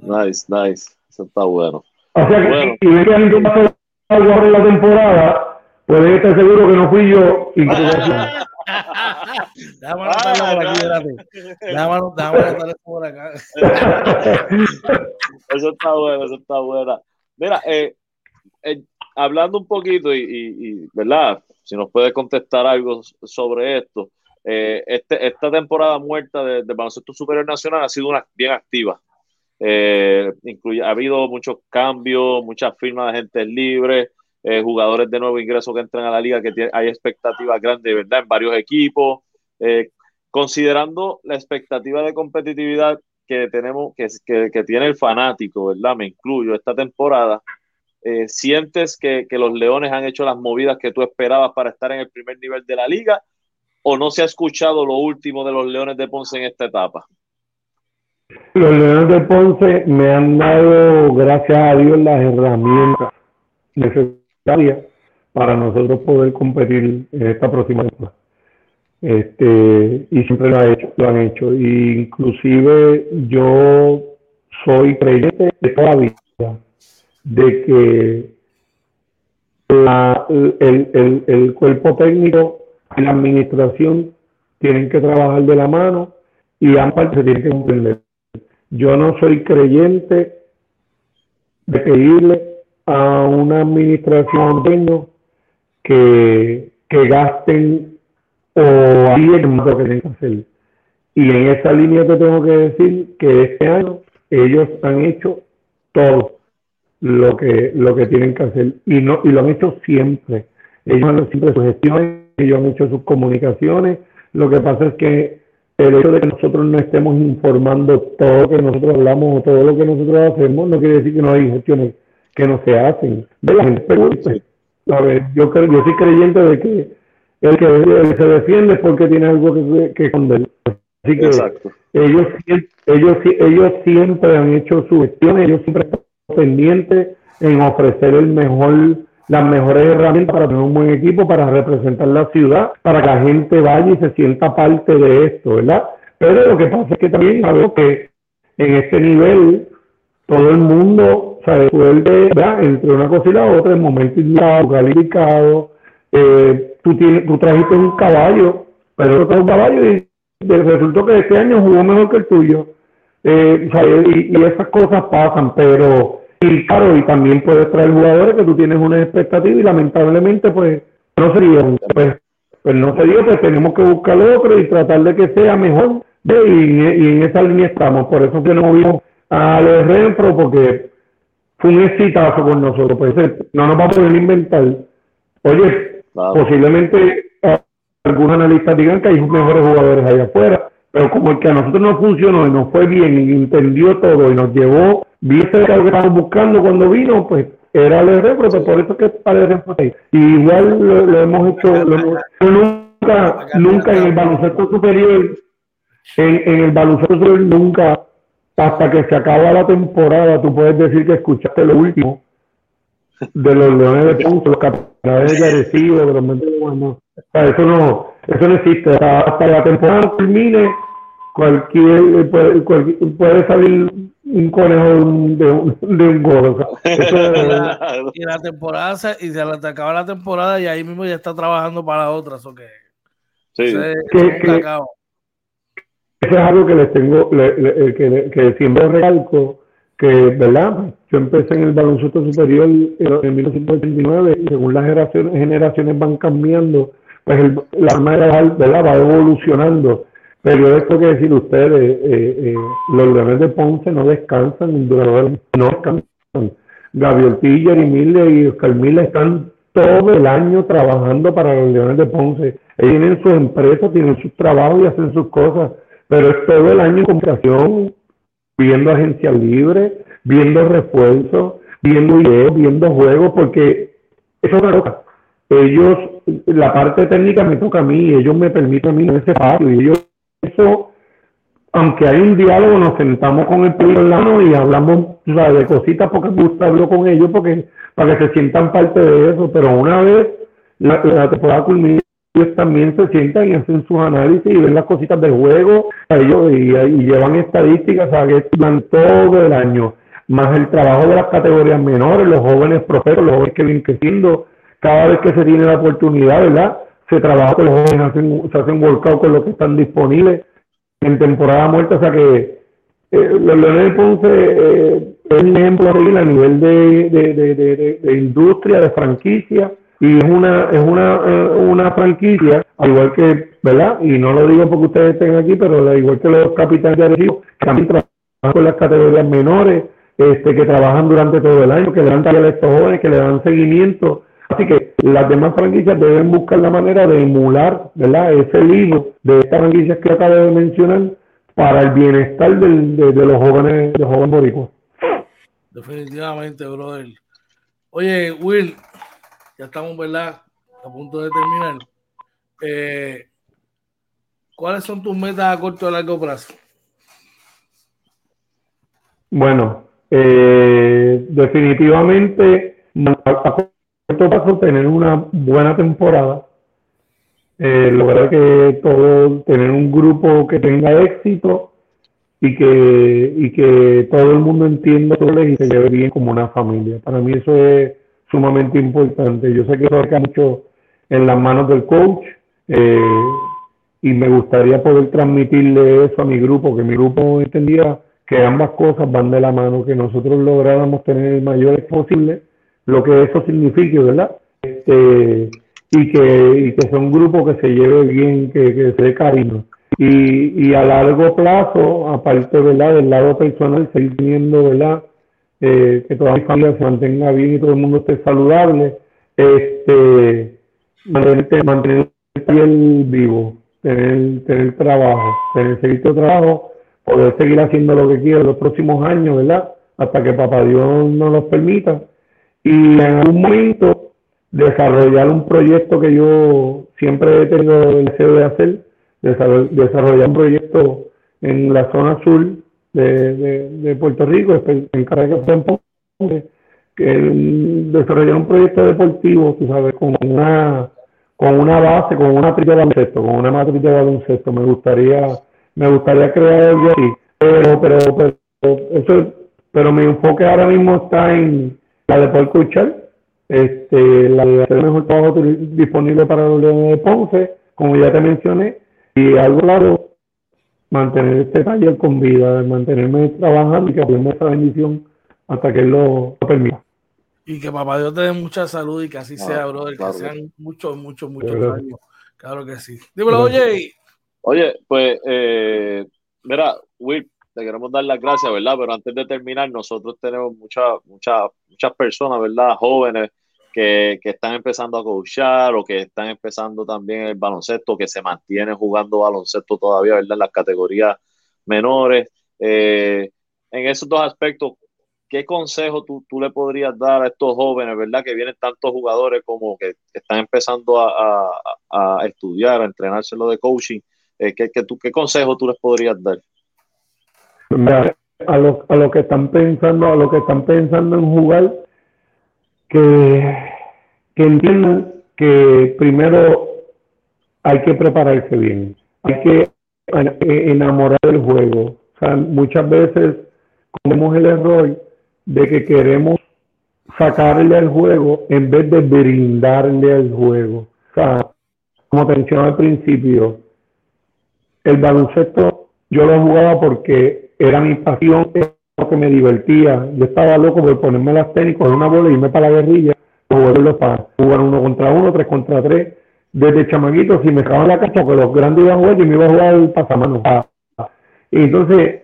Nice, nice. Eso está bueno. O sea que si ven que alguien pasó algo en la temporada, pueden estar seguro que no fui yo y <laughs> Déjame anotarlo por aquí, Déjame anotarlo por acá. <laughs> Eso está bueno, eso está bueno. Mira, eh, eh, hablando un poquito y, ¿verdad? Si nos puede contestar algo sobre esto. Eh, este, esta temporada muerta de, de, baloncesto superior nacional ha sido una bien activa. incluye, ha habido muchos cambios, muchas firmas de gente libre, jugadores de nuevo ingreso que entran a la liga, que hay expectativas grandes, ¿verdad? En varios equipos. considerando la expectativa de competitividad que tenemos, que, que, que, tiene el fanático, ¿verdad? Me incluyo esta temporada. Eh, ¿Sientes que, que, los Leones han hecho las movidas que tú esperabas para estar en el primer nivel de la liga? ¿O no se ha escuchado lo último de los Leones de Ponce en esta etapa? Los Leones de Ponce me han dado, gracias a Dios, las herramientas necesarias para nosotros poder competir en esta próxima temporada este, y siempre lo, ha hecho, lo han hecho. inclusive yo soy creyente de toda la vida de que el, el, el, cuerpo técnico y la administración tienen que trabajar de la mano y ambas se tienen que entender. Yo no soy creyente de pedirle administración que, que gasten o alguien lo que tienen que hacer. Y en esa línea te tengo que decir que este año ellos han hecho todo lo que, lo que tienen que hacer y, no, y lo han hecho siempre. Ellos han hecho siempre sus gestiones, ellos han hecho sus comunicaciones. Lo que pasa es que el hecho de que nosotros no estemos informando todo lo que nosotros hablamos o todo lo que nosotros hacemos no quiere decir que no hay gestiones que no se hacen. De la gente, a ver, yo, creo, yo soy creyente de que el que se defiende es porque tiene algo que, que esconder. Así que ellos, ellos, ellos siempre han hecho su gestión, ellos siempre están pendientes en ofrecer el mejor, las mejores herramientas para tener un buen equipo, para representar la ciudad, para que la gente vaya y se sienta parte de esto, ¿verdad? Pero lo que pasa es que también sabemos que en este nivel todo el mundo se resuelve entre una cosa y la otra, en momento indicado, calificado, eh, tú, tienes, tú trajiste un caballo, pero otro caballo y resultó que este año jugó mejor que el tuyo. Eh, y, esas cosas pasan, pero y claro, y también puedes traer jugadores que tú tienes una expectativa y lamentablemente pues no se dio, pues, pues no se dio, pues tenemos que buscar otro y tratar de que sea mejor. Y, en esa línea estamos, por eso que no vimos a los Renfro, porque fue un exitazo con nosotros, pues no nos vamos a poder inventar. Oye, Posiblemente eh, algunos analistas digan que hay mejores jugadores allá afuera, pero como el que a nosotros nos funcionó y nos fue bien y entendió todo y nos llevó bien cerca lo que estábamos buscando cuando vino, pues era el pero por eso que para el. Y igual lo, hemos hecho, nunca, nunca en el baloncesto superior, en, en el baloncesto superior nunca, hasta que se acaba la temporada, tú puedes decir que escuchaste lo último de los leones de punto, los capitales de Arecibo, de los no. eso no, eso no existe. Hasta, la temporada termine, cualquier puede, puede salir un conejo de un, de un gordo. y, la, temporada y se le acaba la temporada y ahí mismo ya está trabajando para otras. ¿o que, sí. Eso es algo que les tengo, le, que, que, siempre recalco, que, ¿verdad? Yo empecé en el baloncesto superior en 1989 y según las generaciones, van cambiando, pues el, la manera ¿verdad? va evolucionando pero esto que decir ustedes, eh, eh, los Leones de Ponce no descansan, no descansan. Gabriel Tiller y Mille y Oscar Mille están todo el año trabajando para los Leones de Ponce. Ellos tienen sus empresas, tienen sus trabajos y hacen sus cosas, pero es todo el año en computación, viendo agencias libres, viendo refuerzos, viendo videos, viendo juegos, porque eso es una Ellos, la parte técnica me toca a mí, ellos me permiten a mí en ese espacio y ellos eso, aunque hay un diálogo, nos sentamos con el pueblo lano y hablamos de cositas porque me gusta hablar con ellos porque para que se sientan parte de eso, pero una vez la, temporada culmina, ellos también se sientan y hacen sus análisis y ven las cositas del juego ellos, y, llevan estadísticas a que van todo el año, más el trabajo de las categorías menores, los jóvenes profesos, los jóvenes que vienen creciendo, cada vez que se tiene la oportunidad, ¿verdad? se trabaja con los jóvenes, se hacen workout con los que están disponibles en temporada muerta, o sea que eh, de Ponce eh, es un ejemplo a nivel de, de, de, industria, de franquicia, y es una es una, eh, una franquicia, al igual que, ¿verdad? Y no lo digo porque ustedes estén aquí, pero al igual que los capitanes de Arecibo, también trabajan con las categorías menores, este, que trabajan durante todo el año, que le dan taller a estos jóvenes, que le dan seguimiento Así que las demás franquicias deben buscar la manera de emular ¿verdad? ese libro de estas franquicias que acabo de mencionar para el bienestar de, los jóvenes, de los jóvenes boricuas. Definitivamente, brother. Oye, Will, ya estamos, ¿verdad? A punto de terminar. Eh, ¿Cuáles son tus metas a corto y largo plazo? Bueno, eh, definitivamente esto paso tener una buena temporada, eh, lograr que todo, tener un grupo que tenga éxito y que, y que todo el mundo entienda todo y se lleve bien como una familia. Para mí eso es sumamente importante. Yo sé que eso está mucho en las manos del coach eh, y me gustaría poder transmitirle eso a mi grupo, que mi grupo entendía que ambas cosas van de la mano, que nosotros lográramos tener el mayor posible lo que eso signifique, ¿verdad? Este, y, que, y que sea un grupo que se lleve bien, que, que se dé cariño. Y, y a largo plazo, aparte ¿verdad? del lado personal, seguir teniendo ¿verdad? Eh, que toda mi familia se mantenga bien y todo el mundo esté saludable, este, mantener, mantener el piel vivo, tener, tener trabajo, tener seguir tu trabajo, poder seguir haciendo lo que quiero los próximos años, ¿verdad? Hasta que Papá Dios nos los permita y en algún momento desarrollar un proyecto que yo siempre he tenido el deseo de hacer, desarrollar un proyecto en la zona sur de, de, Puerto Rico, en Caracas, que desarrollar un proyecto deportivo, tú sabes, con una con una base, con una matriz de baloncesto, con una matriz de baloncesto, me gustaría, me gustaría crear algo así, pero, pero, pero, eso, pero mi enfoque ahora mismo está en, la de poder escuchar, este, la de hacer el mejor trabajo disponible para los de Ponce, como ya te mencioné, y algo claro, mantener este taller con vida, mantenerme trabajando y que apoyemos esa bendición hasta que él lo, permita. Y que papá Dios te dé mucha salud y que así sea, brother, que sean muchos, muchos, muchos años. Claro que sí. Dímelo, oye. Oye, pues, eh, mira, Will, te queremos dar las gracias, ¿verdad? Pero antes de terminar, nosotros tenemos muchas, muchas, muchas personas, ¿verdad? Jóvenes que, están empezando a coachar o que están empezando también el baloncesto, que se mantienen jugando baloncesto todavía, ¿verdad? En las categorías menores. Eh, en esos dos aspectos, ¿qué consejo tú, tú, le podrías dar a estos jóvenes, ¿verdad? Que vienen tantos jugadores como que están empezando a, a, estudiar, a entrenarse en lo de coaching. Eh, ¿qué, qué, tú, ¿Qué consejo tú les podrías dar? a los a lo que están pensando, a lo que están pensando en jugar, que, entiendan que primero hay que prepararse bien, hay que enamorar del juego. O sea, muchas veces comemos el error de que queremos sacarle al juego en vez de brindarle al juego. O sea, como te mencionaba al principio, el baloncesto yo lo jugaba porque era mi pasión, que me divertía. Yo estaba loco por ponerme las tenis, coger una bola y irme para la guerrilla, jugarlo para jugar uno contra uno, tres contra tres. Desde chamaguito, si me dejaban la cancha, porque los grandes iban a jugar, yo me iba a jugar el pasamano. Y entonces,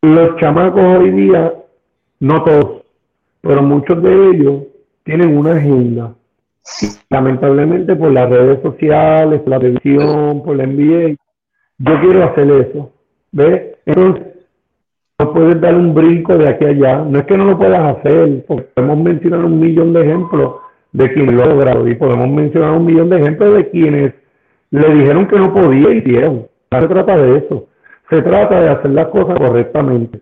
los chamacos hoy día, no todos, pero muchos de ellos tienen una agenda. Lamentablemente por las redes sociales, por la televisión, por la NBA, yo quiero hacer eso. ¿Ves? Entonces, no puedes dar un brinco de aquí a allá. No es que no lo puedas hacer, porque podemos mencionar un millón de ejemplos de quienes lo lograron y podemos mencionar un millón de ejemplos de quienes le dijeron que no podía y hicieron. No se trata de eso. Se trata de hacer las cosas correctamente,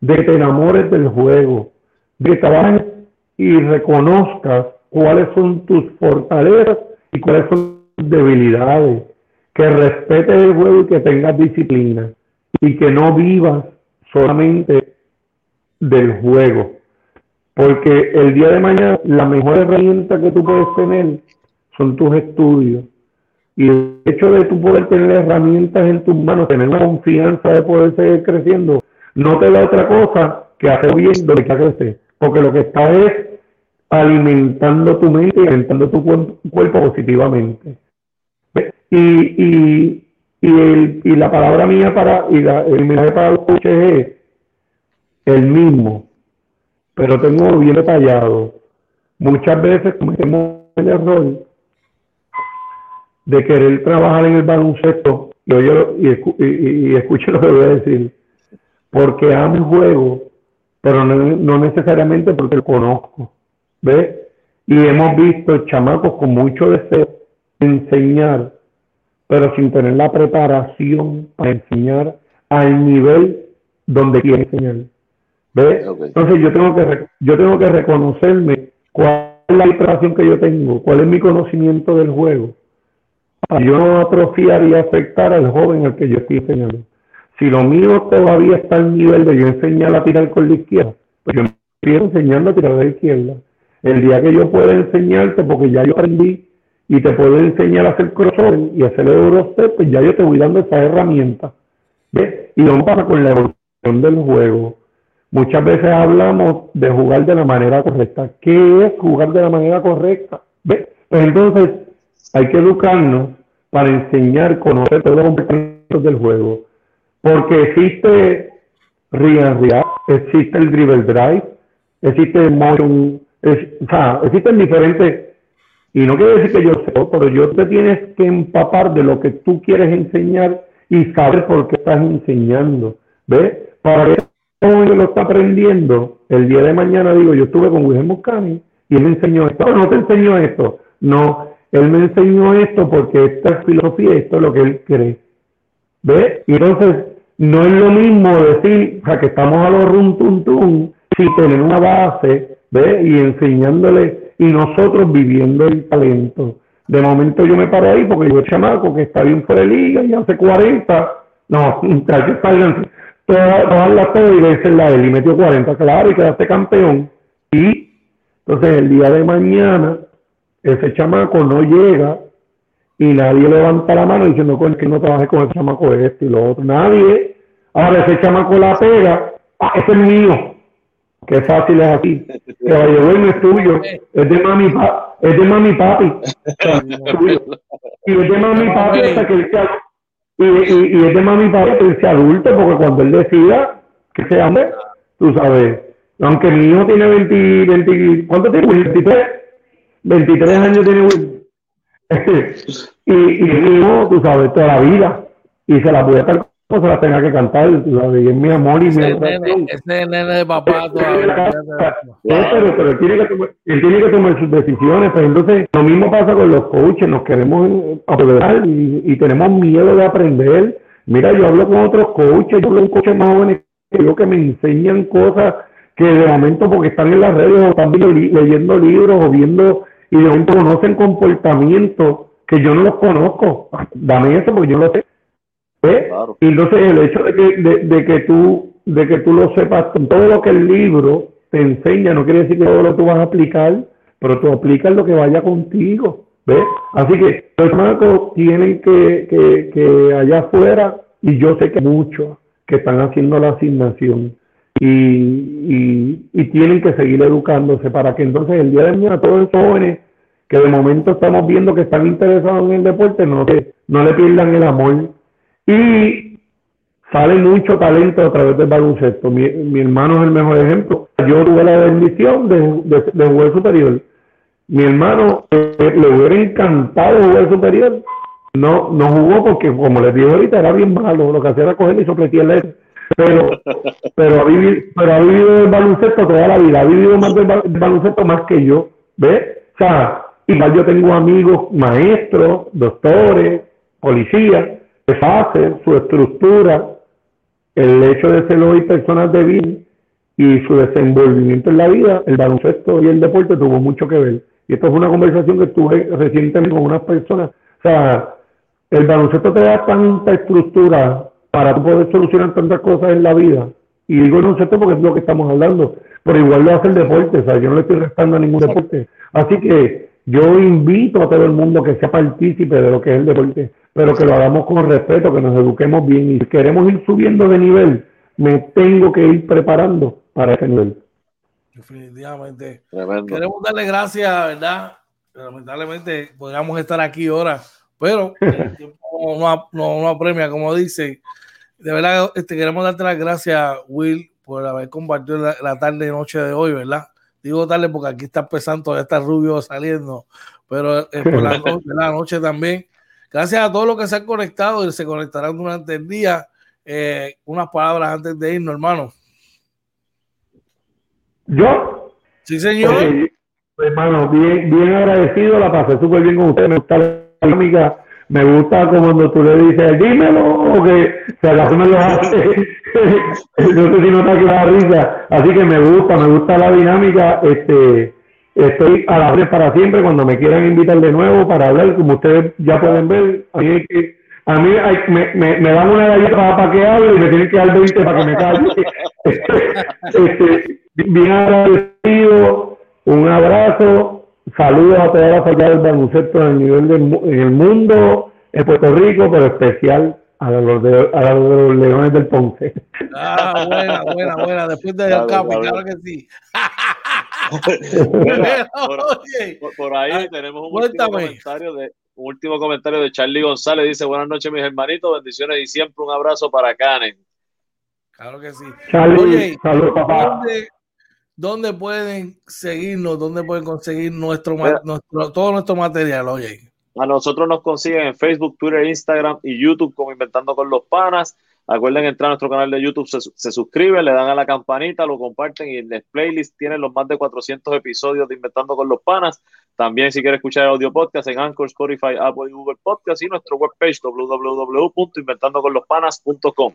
de que te enamores del juego, de que trabajes y reconozcas cuáles son tus fortalezas y cuáles son tus debilidades, que respetes el juego y que tengas disciplina y que no vivas solamente del juego. Porque el día de mañana la mejor herramienta que tú puedes tener son tus estudios. Y el hecho de tú poder tener herramientas en tus manos, tener una confianza de poder seguir creciendo, no te da otra cosa que hacer bien donde que crecer. Porque lo que está es alimentando tu mente y alimentando tu cuerpo positivamente. Y, y, y, el, y la palabra mía para, y la, el mensaje para los coches es el mismo, pero tengo bien detallado. Muchas veces cometemos el error de querer trabajar en el baloncesto, y, y, y, escuche lo que voy a decir, porque amo el juego, pero no, necesariamente porque lo conozco. ¿Ves? Y hemos visto chamacos con mucho deseo de enseñar, pero sin tener la preparación para enseñar al nivel donde quiere enseñar. ¿Ves? Entonces yo tengo que yo tengo que reconocerme cuál es la preparación que yo tengo, cuál es mi conocimiento del juego. Para yo no atrofiar y afectar al joven al que yo estoy enseñando. Si lo mío todavía está al nivel de yo enseñar a tirar con la izquierda, pues yo estoy enseñando a tirar de la izquierda. El día que yo pueda enseñarte, porque ya yo aprendí y te puedo enseñar a hacer crossover y hacer el Eurostep, pues ya yo te voy dando esa herramienta. ¿Ves? Y no pasa con la evolución del juego. Muchas veces hablamos de jugar de la manera correcta. ¿Qué es jugar de la manera correcta? ¿Ves? Pues entonces hay que educarnos para enseñar, conocer todos los comportamientos del juego. Porque existe real existe el dribble drive, existe el motion, o sea, existen diferentes, y no quiere decir que yo sé, pero yo te tienes que empapar de lo que tú quieres enseñar y saber por qué estás enseñando, ¿ves? Para que como lo está aprendiendo, el día de mañana digo, yo estuve con Wilhelm Buscani y él me enseñó esto, no, no te enseñó esto, no, él me enseñó esto porque esta es filosofía, esto es lo que él cree. ¿Ves? Y entonces, no es lo mismo decir, o sea, que estamos a los rum tum tum, si tener una base, ¿ves? Y enseñándole, y nosotros viviendo el talento. De momento yo me paro ahí porque yo chamaco que está bien fuera de liga y hace 40, no, <laughs> que salgan todas, todas las y la él y metió 40, claro, y quedaste campeón. Y entonces el día de mañana ese chamaco no llega y nadie levanta la mano diciendo que no trabaje con ese chamaco este y lo otro. Nadie. Ahora ese chamaco la pega, ah, ese es mío. Qué fácil es así. Vaya, no es tuyo, es de mami, pa es de mami papi. y es de mami papi hasta que él y, y, y es de mami papi hasta que él adulto, porque cuando él decida que sea hombre, tú sabes, aunque mi hijo tiene 20, 20 ¿cuánto tiene? 23 23 años tiene Will. <laughs> y, y no, tú sabes, toda la vida. Y se la puede estar como se la tenga que cantar, y es mi amor y mi nene, Ese nene de papá <laughs> todavía. pero, pero él, tiene que tomar, él tiene que tomar sus decisiones. Pero entonces, lo mismo pasa con los coaches, nos queremos apoderar y, y tenemos miedo de aprender. Mira, yo hablo con otros coaches, yo hablo con coaches más jóvenes que yo que me enseñan cosas que de momento porque están en las redes o están leyendo libros o viendo y de momento conocen comportamientos que yo no los conozco. Dame eso porque yo lo sé. Y entonces el hecho de que, de, que tú, de que tú lo sepas, todo lo que el libro te enseña, no quiere decir que todo lo tú vas a aplicar, pero tú aplicas lo que vaya contigo. ¿Ves? Así que los chamacos tienen que, que, que allá afuera, y yo sé que muchos que están haciendo la asignación, y, y, y, tienen que seguir educándose para que entonces el día de mañana todos esos jóvenes que de momento estamos viendo que están interesados en el deporte no, no le pierdan el amor. Y sale mucho talento a través del baloncesto. Mi, mi hermano es el mejor ejemplo. Yo tuve la bendición de, de, jugar superior. Mi hermano eh, le hubiera encantado jugar superior. No, no jugó porque, como les digo ahorita, era bien malo. Lo que hacía era coger y sopletearle pero, <laughs> pero, ha vivido, pero ha vivido el baloncesto toda la vida, ha vivido más del baloncesto más que yo, ¿ves? O sea, igual yo tengo amigos maestros, doctores, policías, hacen su estructura, el hecho de ser hoy personas de bien y su desenvolvimiento en la vida, el baloncesto y el deporte tuvo mucho que ver. Y esto es una conversación que tuve recientemente con unas personas. O sea, el baloncesto te da tanta estructura para poder solucionar tantas cosas en la vida. Y digo no sé porque es lo que estamos hablando, pero igual lo hace el deporte, o sea, yo no le estoy restando a ningún deporte. Así que yo invito a todo el mundo que sea partícipe de lo que es el deporte, pero que lo hagamos con respeto, que nos eduquemos bien y si queremos ir subiendo de nivel, me tengo que ir preparando para ese nivel. Definitivamente. Queremos darle gracias, ¿verdad? Lamentablemente podríamos estar aquí ahora, pero <laughs> el tiempo no, no, apremia, como dice de verdad, este, queremos darte las gracias, Will, por haber compartido la, tarde y noche de hoy, ¿verdad? Digo tarde porque aquí está empezando, todavía está rubio saliendo, pero eh, por la <laughs> noche, la noche también. Gracias a todos los que se han conectado y se conectarán durante el día. Eh, unas palabras antes de irnos, hermano. ¿Yo? Sí, señor. hermano, bien, bien agradecido, la pasé súper bien con usted, me gusta la amiga me gusta cuando tú le dices, dímelo, o que si acaso me lo hace, no sé si no te la risa, así que me gusta, me gusta la dinámica, este, estoy a la vez para siempre. Cuando me quieran invitar de nuevo para hablar, como ustedes ya pueden ver, a mí, que, a mí hay, me, me, me, dan una galleta para, que hable y me tienen que dar 20 para que me calle. <laughs> este, bien agradecido, un abrazo, Saludos a todas las fallas del baloncesto a nivel del en el mundo, en Puerto Rico, pero especial a los, de, a los Leones del Ponce. Ah, buena, buena, buena. Después de claro, Capi, claro que sí. por, ahí tenemos un último, comentario de, un último comentario de Charlie González. Dice, buenas noches, mis hermanitos, bendiciones y siempre un abrazo para Canen. Claro que sí. Charlie, saludos, papá. ¿dónde pueden seguirnos? ¿Dónde pueden conseguir nuestro, nuestro todo nuestro material? Oye. A nosotros nos consiguen en Facebook, Twitter, Instagram y YouTube como Inventando con los Panas. Acuerden entrar a nuestro canal de YouTube, se, se, suscriben, le dan a la campanita, lo comparten y en el playlist tienen los más de 400 episodios de Inventando con los Panas. También si quiere escuchar el audio podcast en Anchor, Spotify, Apple y Google Podcast y nuestro webpage www.inventandoconlospanas.com.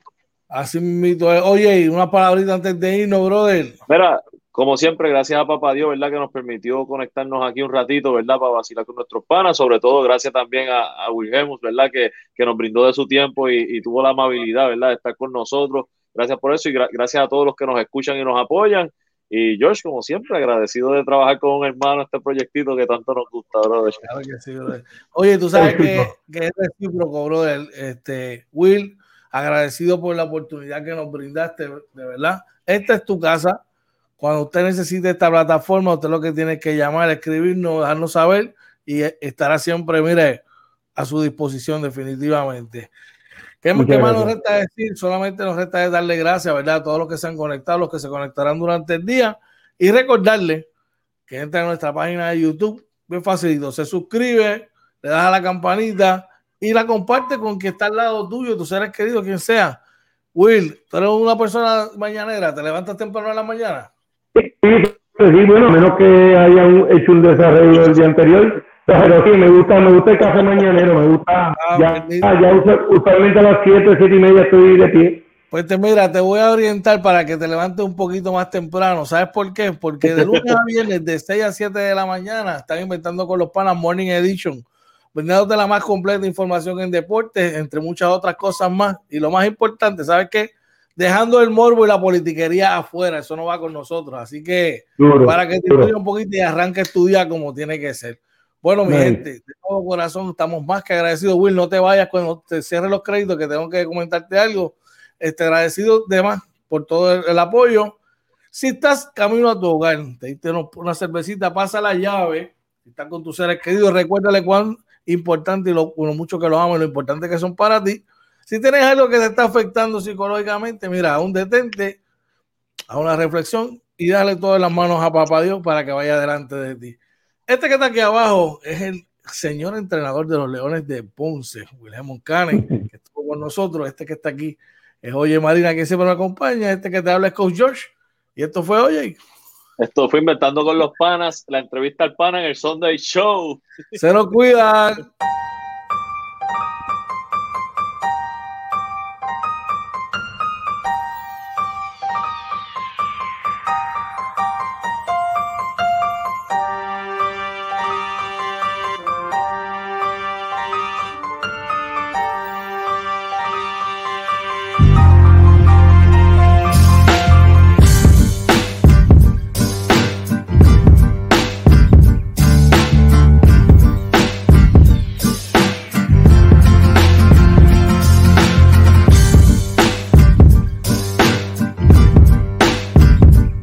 Así mismo, oye, una palabrita antes de irnos, brother. Mira, como siempre, gracias a Papá Dios, ¿verdad? Que nos permitió conectarnos aquí un ratito, ¿verdad? Para vacilar con nuestros panas. Sobre todo, gracias también a, a Wilhelmus, ¿verdad? Que, que, nos brindó de su tiempo y, tuvo la amabilidad, ¿verdad? De estar con nosotros. Gracias por eso y gracias a todos los que nos escuchan y nos apoyan. Y George, como siempre, agradecido de trabajar con un hermano este proyectito que tanto nos gusta, brother. Claro que sí, brother. Oye, tú sabes que, que es recíproco, brother. Este, Will, agradecido por la oportunidad que nos brindaste, de verdad. Esta es tu casa cuando usted necesite esta plataforma, usted lo que tiene que llamar, escribirnos, dejarnos saber y estará siempre, mire, a su disposición definitivamente. ¿Qué, más nos resta decir? Solamente nos resta darle gracias, ¿verdad? A todos los que se han conectado, los que se conectarán durante el día y recordarle que entra en nuestra página de YouTube, bien facilito, se suscribe, le das a la campanita y la comparte con quien está al lado tuyo, tus seres queridos, quien sea. Will, tú eres una persona mañanera, ¿te levantas temprano en la mañana? Sí, bueno, menos que hayan hecho un desarrollo el día anterior, pero sí, me gusta, me gusta el café mañanero, me gusta, ah, ya, ya usualmente a las 7, 7 y media estoy de pie. Pues te, mira, te voy a orientar para que te levantes un poquito más temprano. ¿Sabes por qué? Porque de lunes a viernes, de 6 a 7 de la mañana, están inventando con los panas Morning Edition. brindándote la más completa información en deportes, entre muchas otras cosas más. Y lo más importante, ¿sabes qué? Dejando el morbo y la politiquería afuera, eso no va con nosotros. Así que para que te un poquito y arranque a estudiar como tiene que ser. Bueno, mi gente, de todo corazón estamos más que agradecidos. Will, no te vayas cuando te cierre los créditos, que tengo que comentarte algo. Este, agradecido de más por todo el, apoyo. Si estás camino a tu hogar, te diste una cervecita, pasa la llave. Si estás con tus seres queridos, recuérdale cuán importante y lo, mucho que los amo y lo importante que son para ti. Si tienes algo que te está afectando psicológicamente, mira, a un detente, a una reflexión y dale todas las manos a Papá Dios para que vaya delante de ti. Este que está aquí abajo es el señor entrenador de los Leones de Ponce, William Moncanen, que estuvo con nosotros. Este que está aquí es Oye Marina, que siempre me acompaña. Este que te habla es Coach George. Y esto fue Oye. Esto fue Inventando con los Panas, la entrevista al pana en el Sunday Show. Se lo cuidan.